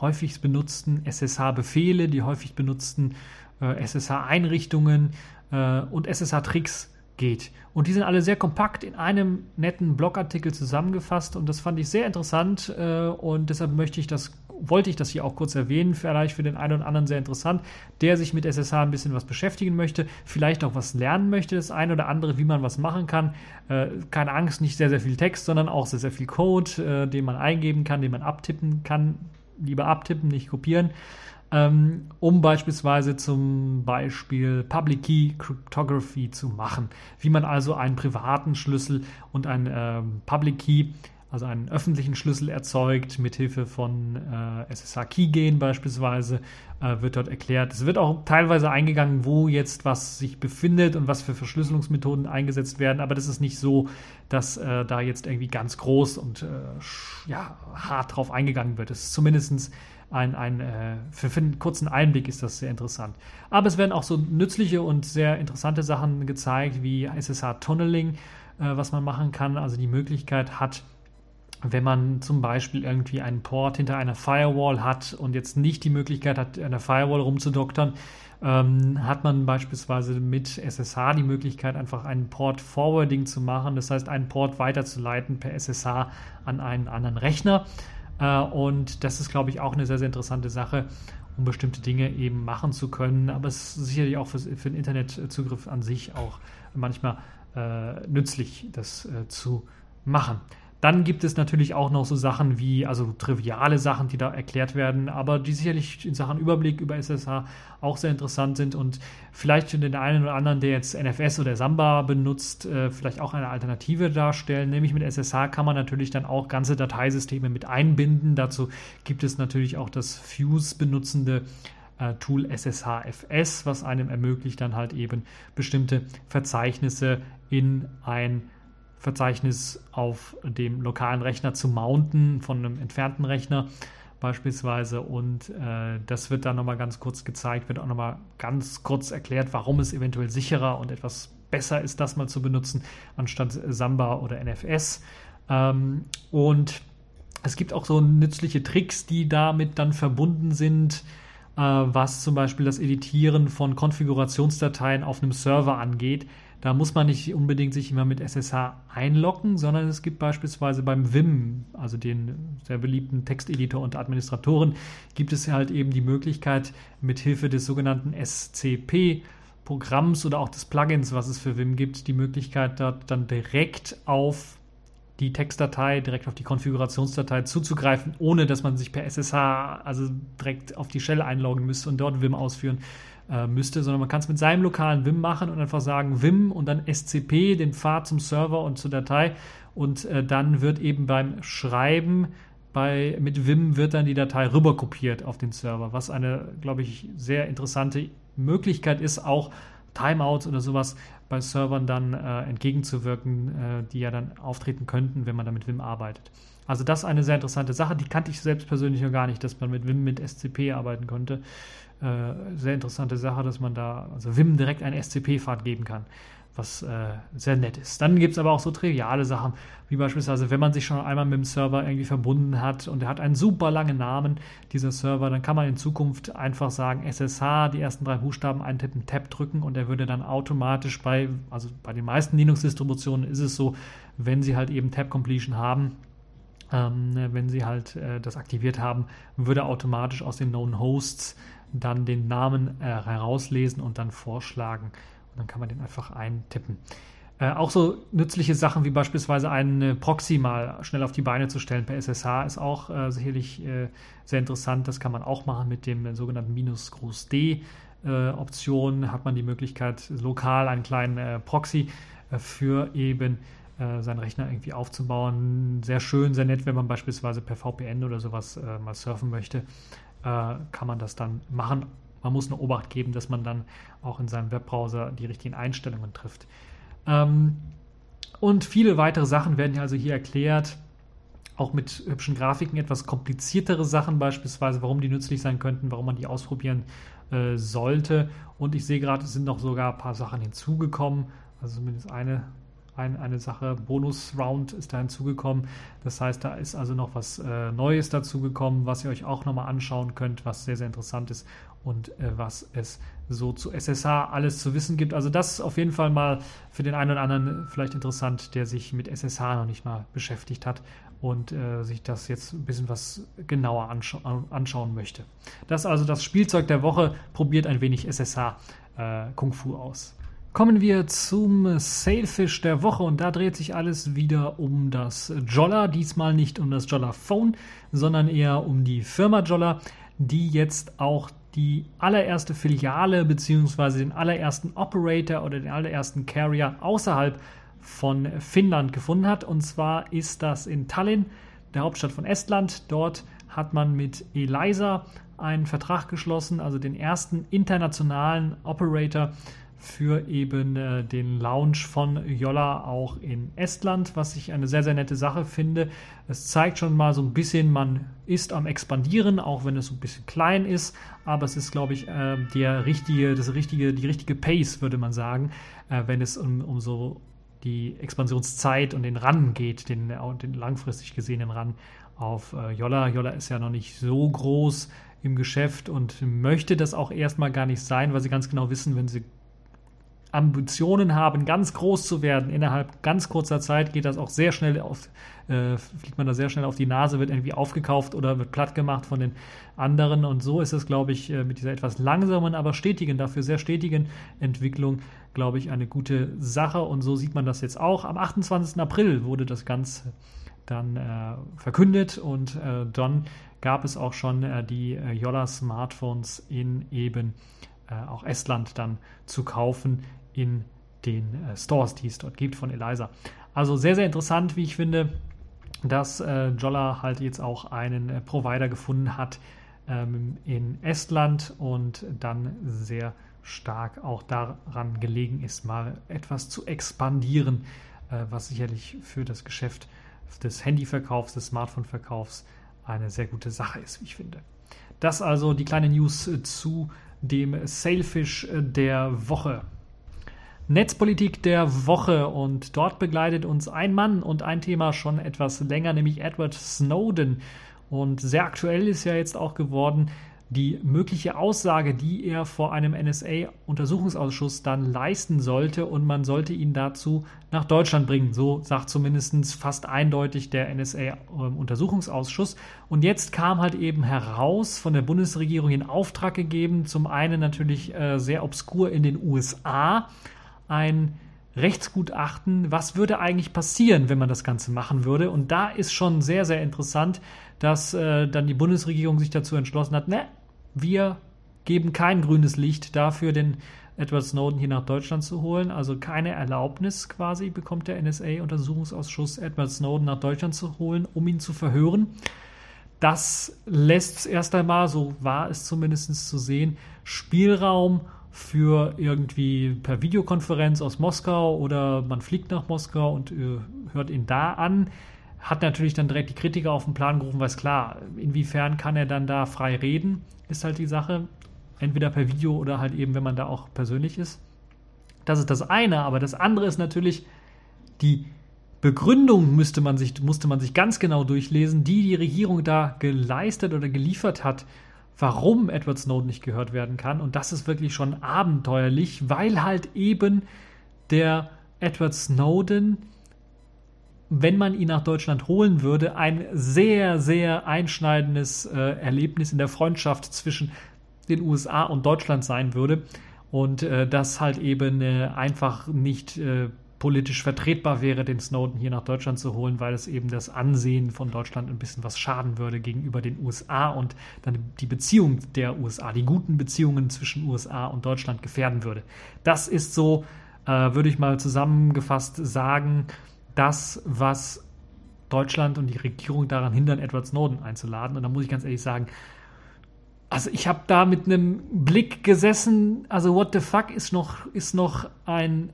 häufigst benutzten SSH-Befehle, die häufig benutzten äh, SSH-Einrichtungen äh, und SSH-Tricks geht. Und die sind alle sehr kompakt in einem netten Blogartikel zusammengefasst und das fand ich sehr interessant äh, und deshalb möchte ich das, wollte ich das hier auch kurz erwähnen, vielleicht für den einen oder anderen sehr interessant, der sich mit SSH ein bisschen was beschäftigen möchte, vielleicht auch was lernen möchte, das eine oder andere, wie man was machen kann. Äh, keine Angst, nicht sehr, sehr viel Text, sondern auch sehr, sehr viel Code, äh, den man eingeben kann, den man abtippen kann. Lieber abtippen, nicht kopieren ähm, um beispielsweise zum Beispiel Public Key Cryptography zu machen. Wie man also einen privaten Schlüssel und einen ähm, Public Key, also einen öffentlichen Schlüssel erzeugt, mithilfe von äh, SSH Keygen beispielsweise, äh, wird dort erklärt. Es wird auch teilweise eingegangen, wo jetzt was sich befindet und was für Verschlüsselungsmethoden eingesetzt werden, aber das ist nicht so, dass äh, da jetzt irgendwie ganz groß und äh, ja, hart drauf eingegangen wird. Es ist zumindest ein, ein äh, für, für einen kurzen Einblick ist das sehr interessant. Aber es werden auch so nützliche und sehr interessante Sachen gezeigt, wie SSH-Tunneling, äh, was man machen kann, also die Möglichkeit hat, wenn man zum Beispiel irgendwie einen Port hinter einer Firewall hat und jetzt nicht die Möglichkeit hat, an der Firewall rumzudoktern, ähm, hat man beispielsweise mit SSH die Möglichkeit, einfach einen Port Forwarding zu machen, das heißt einen Port weiterzuleiten per SSH an einen anderen Rechner. Äh, und das ist, glaube ich, auch eine sehr, sehr interessante Sache, um bestimmte Dinge eben machen zu können. Aber es ist sicherlich auch für, für den Internetzugriff an sich auch manchmal äh, nützlich, das äh, zu machen. Dann gibt es natürlich auch noch so Sachen wie, also triviale Sachen, die da erklärt werden, aber die sicherlich in Sachen Überblick über SSH auch sehr interessant sind und vielleicht für den einen oder anderen, der jetzt NFS oder Samba benutzt, äh, vielleicht auch eine Alternative darstellen. Nämlich mit SSH kann man natürlich dann auch ganze Dateisysteme mit einbinden. Dazu gibt es natürlich auch das Fuse benutzende äh, Tool SSHFS, was einem ermöglicht, dann halt eben bestimmte Verzeichnisse in ein Verzeichnis auf dem lokalen Rechner zu mounten von einem entfernten Rechner beispielsweise und äh, das wird dann nochmal ganz kurz gezeigt, wird auch nochmal ganz kurz erklärt, warum es eventuell sicherer und etwas besser ist, das mal zu benutzen, anstatt Samba oder NFS. Ähm, und es gibt auch so nützliche Tricks, die damit dann verbunden sind, äh, was zum Beispiel das Editieren von Konfigurationsdateien auf einem Server angeht. Da muss man nicht unbedingt sich immer mit SSH einloggen, sondern es gibt beispielsweise beim Vim, also den sehr beliebten Texteditor unter Administratoren, gibt es halt eben die Möglichkeit, mit Hilfe des sogenannten SCP Programms oder auch des Plugins, was es für Vim gibt, die Möglichkeit, dort dann direkt auf die Textdatei, direkt auf die Konfigurationsdatei zuzugreifen, ohne dass man sich per SSH, also direkt auf die Shell einloggen müsste und dort Vim ausführen äh, müsste, sondern man kann es mit seinem lokalen Vim machen und einfach sagen Vim und dann SCP, den Pfad zum Server und zur Datei und äh, dann wird eben beim Schreiben bei, mit Vim wird dann die Datei rüberkopiert auf den Server, was eine, glaube ich, sehr interessante Möglichkeit ist, auch Timeouts oder sowas bei Servern dann äh, entgegenzuwirken, äh, die ja dann auftreten könnten, wenn man da mit Vim arbeitet. Also das ist eine sehr interessante Sache, die kannte ich selbst persönlich noch gar nicht, dass man mit Vim mit SCP arbeiten konnte. Äh, sehr interessante Sache, dass man da also Vim direkt einen SCP-Pfad geben kann was äh, sehr nett ist. Dann gibt es aber auch so triviale Sachen, wie beispielsweise, wenn man sich schon einmal mit dem Server irgendwie verbunden hat und er hat einen super langen Namen, dieser Server, dann kann man in Zukunft einfach sagen SSH, die ersten drei Buchstaben eintippen, Tab drücken und er würde dann automatisch bei, also bei den meisten Linux-Distributionen ist es so, wenn sie halt eben Tab Completion haben, ähm, wenn sie halt äh, das aktiviert haben, würde automatisch aus den Known Hosts dann den Namen äh, herauslesen und dann vorschlagen. Und dann kann man den einfach eintippen. Äh, auch so nützliche Sachen wie beispielsweise einen Proxy mal schnell auf die Beine zu stellen per SSH ist auch äh, sicherlich äh, sehr interessant. Das kann man auch machen mit dem sogenannten minus Groß D äh, Option. Hat man die Möglichkeit, lokal einen kleinen äh, Proxy äh, für eben seinen Rechner irgendwie aufzubauen. Sehr schön, sehr nett, wenn man beispielsweise per VPN oder sowas mal surfen möchte, kann man das dann machen. Man muss nur Obacht geben, dass man dann auch in seinem Webbrowser die richtigen Einstellungen trifft. Ähm, und viele weitere Sachen werden also hier erklärt, auch mit hübschen Grafiken, etwas kompliziertere Sachen beispielsweise, warum die nützlich sein könnten, warum man die ausprobieren äh, sollte. Und ich sehe gerade, es sind noch sogar ein paar Sachen hinzugekommen, also zumindest eine ein, eine Sache. Bonus-Round ist da hinzugekommen. Das heißt, da ist also noch was äh, Neues dazugekommen, was ihr euch auch nochmal anschauen könnt, was sehr, sehr interessant ist und äh, was es so zu SSH alles zu wissen gibt. Also das auf jeden Fall mal für den einen oder anderen vielleicht interessant, der sich mit SSH noch nicht mal beschäftigt hat und äh, sich das jetzt ein bisschen was genauer anscha anschauen möchte. Das ist also das Spielzeug der Woche. Probiert ein wenig SSH äh, Kung Fu aus. Kommen wir zum Sailfish der Woche und da dreht sich alles wieder um das Jolla, diesmal nicht um das Jolla Phone, sondern eher um die Firma Jolla, die jetzt auch die allererste Filiale bzw. den allerersten Operator oder den allerersten Carrier außerhalb von Finnland gefunden hat. Und zwar ist das in Tallinn, der Hauptstadt von Estland. Dort hat man mit Eliza einen Vertrag geschlossen, also den ersten internationalen Operator für eben äh, den Launch von Jolla auch in Estland, was ich eine sehr, sehr nette Sache finde. Es zeigt schon mal so ein bisschen, man ist am expandieren, auch wenn es so ein bisschen klein ist, aber es ist, glaube ich, äh, der richtige, das richtige, die richtige Pace, würde man sagen, äh, wenn es um, um so die Expansionszeit und den Run geht, den, den langfristig gesehenen Run auf äh, Jolla. Jolla ist ja noch nicht so groß im Geschäft und möchte das auch erstmal gar nicht sein, weil sie ganz genau wissen, wenn sie Ambitionen haben, ganz groß zu werden, innerhalb ganz kurzer Zeit geht das auch sehr schnell auf, äh, fliegt man da sehr schnell auf die Nase, wird irgendwie aufgekauft oder wird platt gemacht von den anderen. Und so ist es, glaube ich, äh, mit dieser etwas langsamen, aber stetigen, dafür sehr stetigen Entwicklung, glaube ich, eine gute Sache. Und so sieht man das jetzt auch. Am 28. April wurde das Ganze dann äh, verkündet und äh, dann gab es auch schon äh, die äh, Jolla Smartphones in eben äh, auch Estland dann zu kaufen in den äh, Stores, die es dort gibt von Eliza. Also sehr, sehr interessant, wie ich finde, dass äh, Jolla halt jetzt auch einen äh, Provider gefunden hat ähm, in Estland und dann sehr stark auch daran gelegen ist, mal etwas zu expandieren, äh, was sicherlich für das Geschäft des Handyverkaufs, des Smartphone-Verkaufs eine sehr gute Sache ist, wie ich finde. Das also die kleine News äh, zu dem Sailfish äh, der Woche. Netzpolitik der Woche und dort begleitet uns ein Mann und ein Thema schon etwas länger, nämlich Edward Snowden. Und sehr aktuell ist ja jetzt auch geworden die mögliche Aussage, die er vor einem NSA-Untersuchungsausschuss dann leisten sollte und man sollte ihn dazu nach Deutschland bringen. So sagt zumindest fast eindeutig der NSA-Untersuchungsausschuss. Und jetzt kam halt eben heraus, von der Bundesregierung in Auftrag gegeben, zum einen natürlich äh, sehr obskur in den USA, ein Rechtsgutachten, was würde eigentlich passieren, wenn man das Ganze machen würde. Und da ist schon sehr, sehr interessant, dass äh, dann die Bundesregierung sich dazu entschlossen hat, ne, wir geben kein grünes Licht dafür, den Edward Snowden hier nach Deutschland zu holen. Also keine Erlaubnis quasi bekommt der NSA-Untersuchungsausschuss, Edward Snowden nach Deutschland zu holen, um ihn zu verhören. Das lässt erst einmal, so war es zumindest zu sehen, Spielraum für irgendwie per Videokonferenz aus Moskau oder man fliegt nach Moskau und äh, hört ihn da an. Hat natürlich dann direkt die Kritiker auf den Plan gerufen, weil es klar, inwiefern kann er dann da frei reden, ist halt die Sache. Entweder per Video oder halt eben, wenn man da auch persönlich ist. Das ist das eine, aber das andere ist natürlich die Begründung müsste man sich, musste man sich ganz genau durchlesen, die die Regierung da geleistet oder geliefert hat, warum Edward Snowden nicht gehört werden kann. Und das ist wirklich schon abenteuerlich, weil halt eben der Edward Snowden, wenn man ihn nach Deutschland holen würde, ein sehr, sehr einschneidendes äh, Erlebnis in der Freundschaft zwischen den USA und Deutschland sein würde. Und äh, das halt eben äh, einfach nicht äh, politisch vertretbar wäre, den Snowden hier nach Deutschland zu holen, weil es eben das Ansehen von Deutschland ein bisschen was schaden würde gegenüber den USA und dann die Beziehung der USA, die guten Beziehungen zwischen USA und Deutschland gefährden würde. Das ist so, äh, würde ich mal zusammengefasst sagen, das, was Deutschland und die Regierung daran hindern, Edward Snowden einzuladen. Und da muss ich ganz ehrlich sagen, also ich habe da mit einem Blick gesessen, also what the fuck ist noch, ist noch ein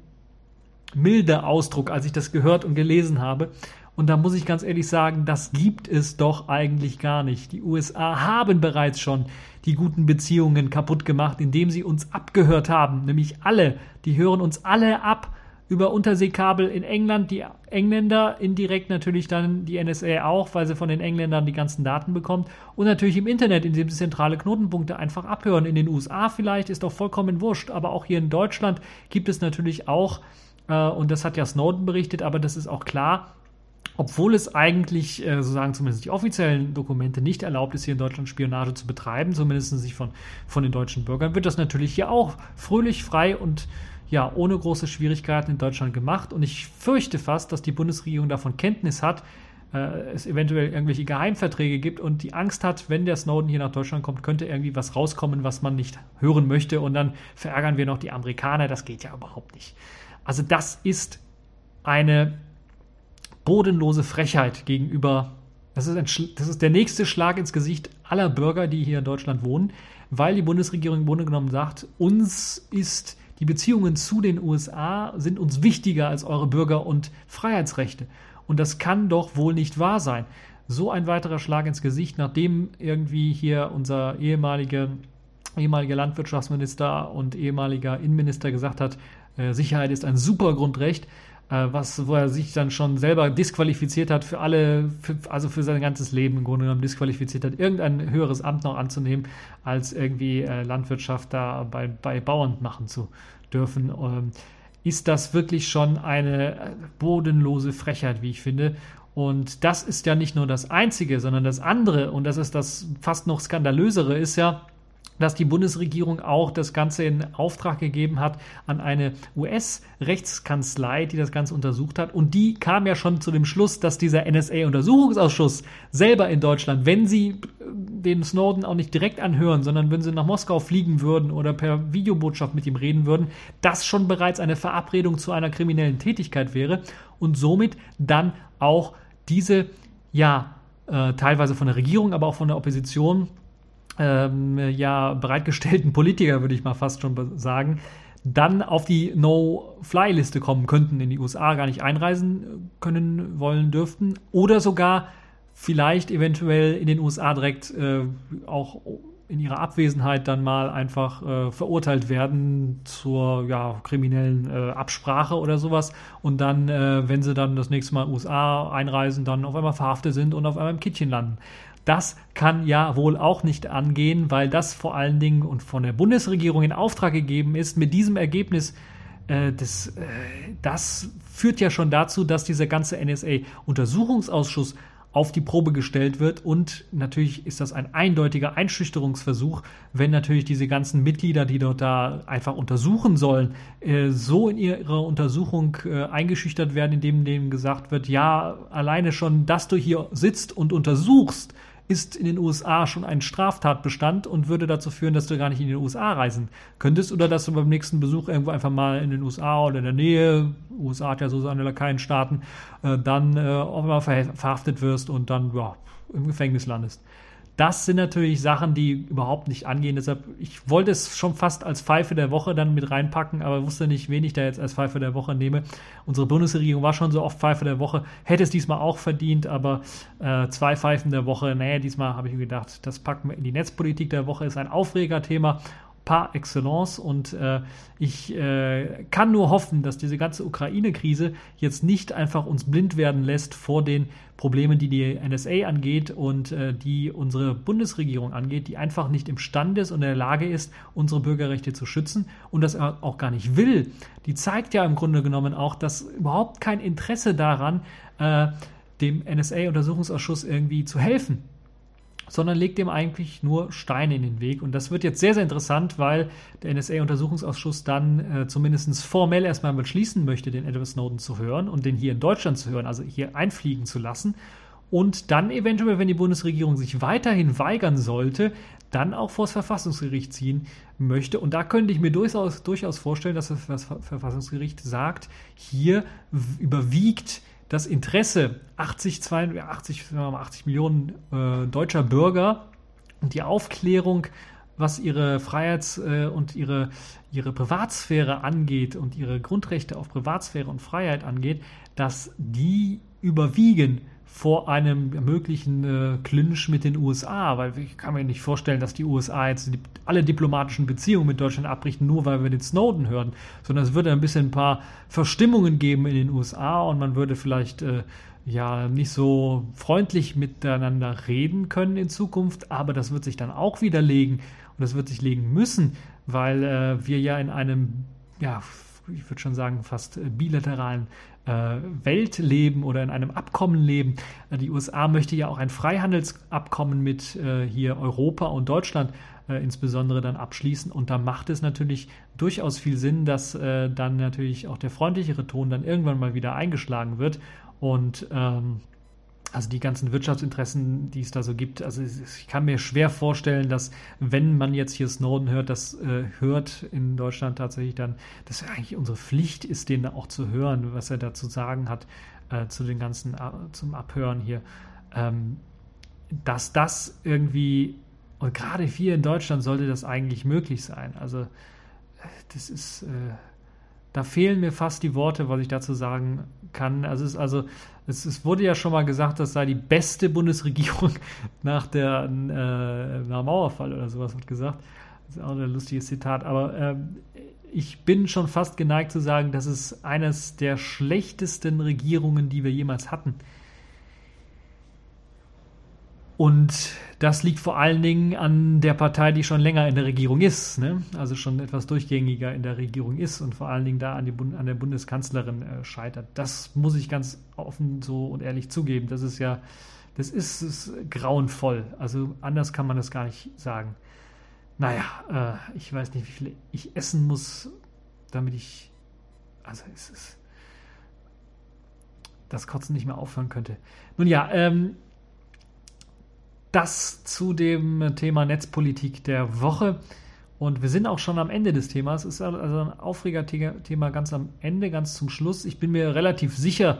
milder Ausdruck, als ich das gehört und gelesen habe. Und da muss ich ganz ehrlich sagen, das gibt es doch eigentlich gar nicht. Die USA haben bereits schon die guten Beziehungen kaputt gemacht, indem sie uns abgehört haben. Nämlich alle. Die hören uns alle ab über Unterseekabel in England, die Engländer indirekt natürlich dann die NSA auch, weil sie von den Engländern die ganzen Daten bekommt und natürlich im Internet, indem sie zentrale Knotenpunkte einfach abhören. In den USA vielleicht ist doch vollkommen wurscht, aber auch hier in Deutschland gibt es natürlich auch äh, und das hat ja Snowden berichtet, aber das ist auch klar, obwohl es eigentlich, äh, so sagen zumindest die offiziellen Dokumente, nicht erlaubt ist, hier in Deutschland Spionage zu betreiben, zumindest nicht von, von den deutschen Bürgern, wird das natürlich hier auch fröhlich, frei und ja, ohne große Schwierigkeiten in Deutschland gemacht. Und ich fürchte fast, dass die Bundesregierung davon Kenntnis hat, äh, es eventuell irgendwelche Geheimverträge gibt und die Angst hat, wenn der Snowden hier nach Deutschland kommt, könnte irgendwie was rauskommen, was man nicht hören möchte und dann verärgern wir noch die Amerikaner. Das geht ja überhaupt nicht. Also das ist eine bodenlose Frechheit gegenüber, das ist, ein, das ist der nächste Schlag ins Gesicht aller Bürger, die hier in Deutschland wohnen, weil die Bundesregierung im Grunde genommen sagt, uns ist die Beziehungen zu den USA sind uns wichtiger als eure Bürger- und Freiheitsrechte. Und das kann doch wohl nicht wahr sein. So ein weiterer Schlag ins Gesicht, nachdem irgendwie hier unser ehemaliger, ehemaliger Landwirtschaftsminister und ehemaliger Innenminister gesagt hat, Sicherheit ist ein super Grundrecht, äh, was, wo er sich dann schon selber disqualifiziert hat für alle, für, also für sein ganzes Leben im Grunde genommen disqualifiziert hat, irgendein höheres Amt noch anzunehmen, als irgendwie äh, Landwirtschaft da bei, bei Bauern machen zu dürfen. Ähm, ist das wirklich schon eine äh, bodenlose Frechheit, wie ich finde. Und das ist ja nicht nur das Einzige, sondern das andere, und das ist das fast noch skandalösere, ist ja, dass die Bundesregierung auch das Ganze in Auftrag gegeben hat an eine US-Rechtskanzlei, die das Ganze untersucht hat. Und die kam ja schon zu dem Schluss, dass dieser NSA-Untersuchungsausschuss selber in Deutschland, wenn sie den Snowden auch nicht direkt anhören, sondern wenn sie nach Moskau fliegen würden oder per Videobotschaft mit ihm reden würden, das schon bereits eine Verabredung zu einer kriminellen Tätigkeit wäre und somit dann auch diese, ja, äh, teilweise von der Regierung, aber auch von der Opposition ähm, ja, bereitgestellten Politiker, würde ich mal fast schon sagen, dann auf die No-Fly-Liste kommen könnten, in die USA gar nicht einreisen können wollen dürften. Oder sogar vielleicht eventuell in den USA direkt äh, auch in ihrer Abwesenheit dann mal einfach äh, verurteilt werden zur ja, kriminellen äh, Absprache oder sowas und dann, äh, wenn sie dann das nächste Mal in USA einreisen, dann auf einmal verhaftet sind und auf einmal im Kittchen landen. Das kann ja wohl auch nicht angehen, weil das vor allen Dingen und von der Bundesregierung in Auftrag gegeben ist. Mit diesem Ergebnis, äh, das, äh, das führt ja schon dazu, dass dieser ganze NSA-Untersuchungsausschuss auf die Probe gestellt wird. Und natürlich ist das ein eindeutiger Einschüchterungsversuch, wenn natürlich diese ganzen Mitglieder, die dort da einfach untersuchen sollen, äh, so in ihrer Untersuchung äh, eingeschüchtert werden, indem denen gesagt wird, ja, alleine schon, dass du hier sitzt und untersuchst, ist in den USA schon ein Straftatbestand und würde dazu führen, dass du gar nicht in die USA reisen könntest oder dass du beim nächsten Besuch irgendwo einfach mal in den USA oder in der Nähe, USA hat ja so seine Lakaien-Staaten, äh, dann äh, auch mal verhaftet wirst und dann ja, im Gefängnis landest. Das sind natürlich Sachen, die überhaupt nicht angehen. Deshalb, ich wollte es schon fast als Pfeife der Woche dann mit reinpacken, aber wusste nicht, wen ich da jetzt als Pfeife der Woche nehme. Unsere Bundesregierung war schon so oft Pfeife der Woche, hätte es diesmal auch verdient, aber äh, zwei Pfeifen der Woche, naja, diesmal habe ich mir gedacht, das packen wir in die Netzpolitik der Woche, ist ein Aufregerthema par excellence. Und äh, ich äh, kann nur hoffen, dass diese ganze Ukraine-Krise jetzt nicht einfach uns blind werden lässt vor den Problemen, die die NSA angeht und äh, die unsere Bundesregierung angeht, die einfach nicht imstande ist und in der Lage ist, unsere Bürgerrechte zu schützen und das auch gar nicht will. Die zeigt ja im Grunde genommen auch, dass überhaupt kein Interesse daran, äh, dem NSA-Untersuchungsausschuss irgendwie zu helfen sondern legt dem eigentlich nur Steine in den Weg. Und das wird jetzt sehr, sehr interessant, weil der NSA-Untersuchungsausschuss dann äh, zumindest formell erstmal beschließen möchte, den Edward Snowden zu hören und den hier in Deutschland zu hören, also hier einfliegen zu lassen. Und dann eventuell, wenn die Bundesregierung sich weiterhin weigern sollte, dann auch vor das Verfassungsgericht ziehen möchte. Und da könnte ich mir durchaus, durchaus vorstellen, dass das Verfassungsgericht sagt, hier überwiegt das Interesse 80, 82, 80 Millionen äh, deutscher Bürger und die Aufklärung, was ihre Freiheits- äh, und ihre, ihre Privatsphäre angeht und ihre Grundrechte auf Privatsphäre und Freiheit angeht, dass die überwiegen vor einem möglichen äh, Clinch mit den USA, weil ich kann mir nicht vorstellen, dass die USA jetzt die, alle diplomatischen Beziehungen mit Deutschland abrichten, nur weil wir den Snowden hören, sondern es würde ein bisschen ein paar Verstimmungen geben in den USA und man würde vielleicht äh, ja nicht so freundlich miteinander reden können in Zukunft, aber das wird sich dann auch widerlegen und das wird sich legen müssen, weil äh, wir ja in einem ja ich würde schon sagen, fast äh, bilateralen Welt leben oder in einem Abkommen leben. Äh, die USA möchte ja auch ein Freihandelsabkommen mit äh, hier Europa und Deutschland äh, insbesondere dann abschließen. Und da macht es natürlich durchaus viel Sinn, dass äh, dann natürlich auch der freundlichere Ton dann irgendwann mal wieder eingeschlagen wird. Und ähm, also die ganzen Wirtschaftsinteressen, die es da so gibt, also ich kann mir schwer vorstellen, dass wenn man jetzt hier Snowden hört, das äh, hört in Deutschland tatsächlich dann, dass eigentlich unsere Pflicht ist, den auch zu hören, was er da zu sagen hat äh, zu den ganzen äh, zum Abhören hier, ähm, dass das irgendwie und gerade hier in Deutschland sollte das eigentlich möglich sein. Also das ist äh, da fehlen mir fast die Worte, was ich dazu sagen kann. Also es, also, es, es wurde ja schon mal gesagt, das sei die beste Bundesregierung nach der äh, nach Mauerfall oder sowas wird gesagt. Das ist auch ein lustiges Zitat. Aber äh, ich bin schon fast geneigt zu sagen, das ist eines der schlechtesten Regierungen, die wir jemals hatten. Und das liegt vor allen Dingen an der Partei, die schon länger in der Regierung ist, ne? also schon etwas durchgängiger in der Regierung ist und vor allen Dingen da an, die, an der Bundeskanzlerin äh, scheitert. Das muss ich ganz offen so und ehrlich zugeben. Das ist ja, das ist, ist grauenvoll. Also anders kann man das gar nicht sagen. Naja, äh, ich weiß nicht, wie viel ich essen muss, damit ich, also es ist, das Kotzen nicht mehr aufhören könnte. Nun ja, ähm, das zu dem Thema Netzpolitik der Woche. Und wir sind auch schon am Ende des Themas. Es ist also ein Aufreger-Thema ganz am Ende, ganz zum Schluss. Ich bin mir relativ sicher,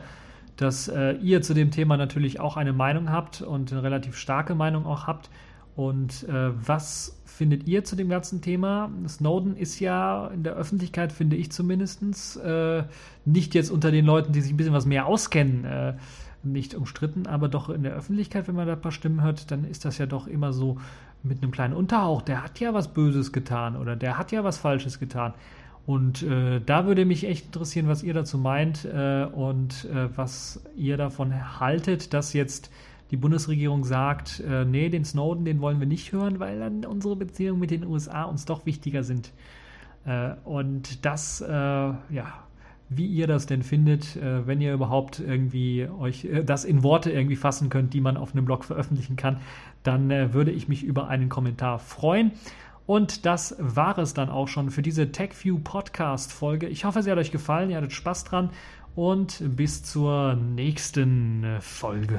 dass äh, ihr zu dem Thema natürlich auch eine Meinung habt und eine relativ starke Meinung auch habt. Und äh, was findet ihr zu dem ganzen Thema? Snowden ist ja in der Öffentlichkeit, finde ich zumindest, äh, nicht jetzt unter den Leuten, die sich ein bisschen was mehr auskennen äh, nicht umstritten, aber doch in der Öffentlichkeit, wenn man da ein paar Stimmen hört, dann ist das ja doch immer so mit einem kleinen Unterhauch, der hat ja was Böses getan oder der hat ja was Falsches getan. Und äh, da würde mich echt interessieren, was ihr dazu meint äh, und äh, was ihr davon haltet, dass jetzt die Bundesregierung sagt, äh, nee, den Snowden, den wollen wir nicht hören, weil dann unsere Beziehungen mit den USA uns doch wichtiger sind. Äh, und das, äh, ja, wie ihr das denn findet, äh, wenn ihr überhaupt irgendwie euch äh, das in Worte irgendwie fassen könnt, die man auf einem Blog veröffentlichen kann, dann äh, würde ich mich über einen Kommentar freuen. Und das war es dann auch schon für diese TechView Podcast Folge. Ich hoffe, sie hat euch gefallen, ihr hattet Spaß dran und bis zur nächsten Folge.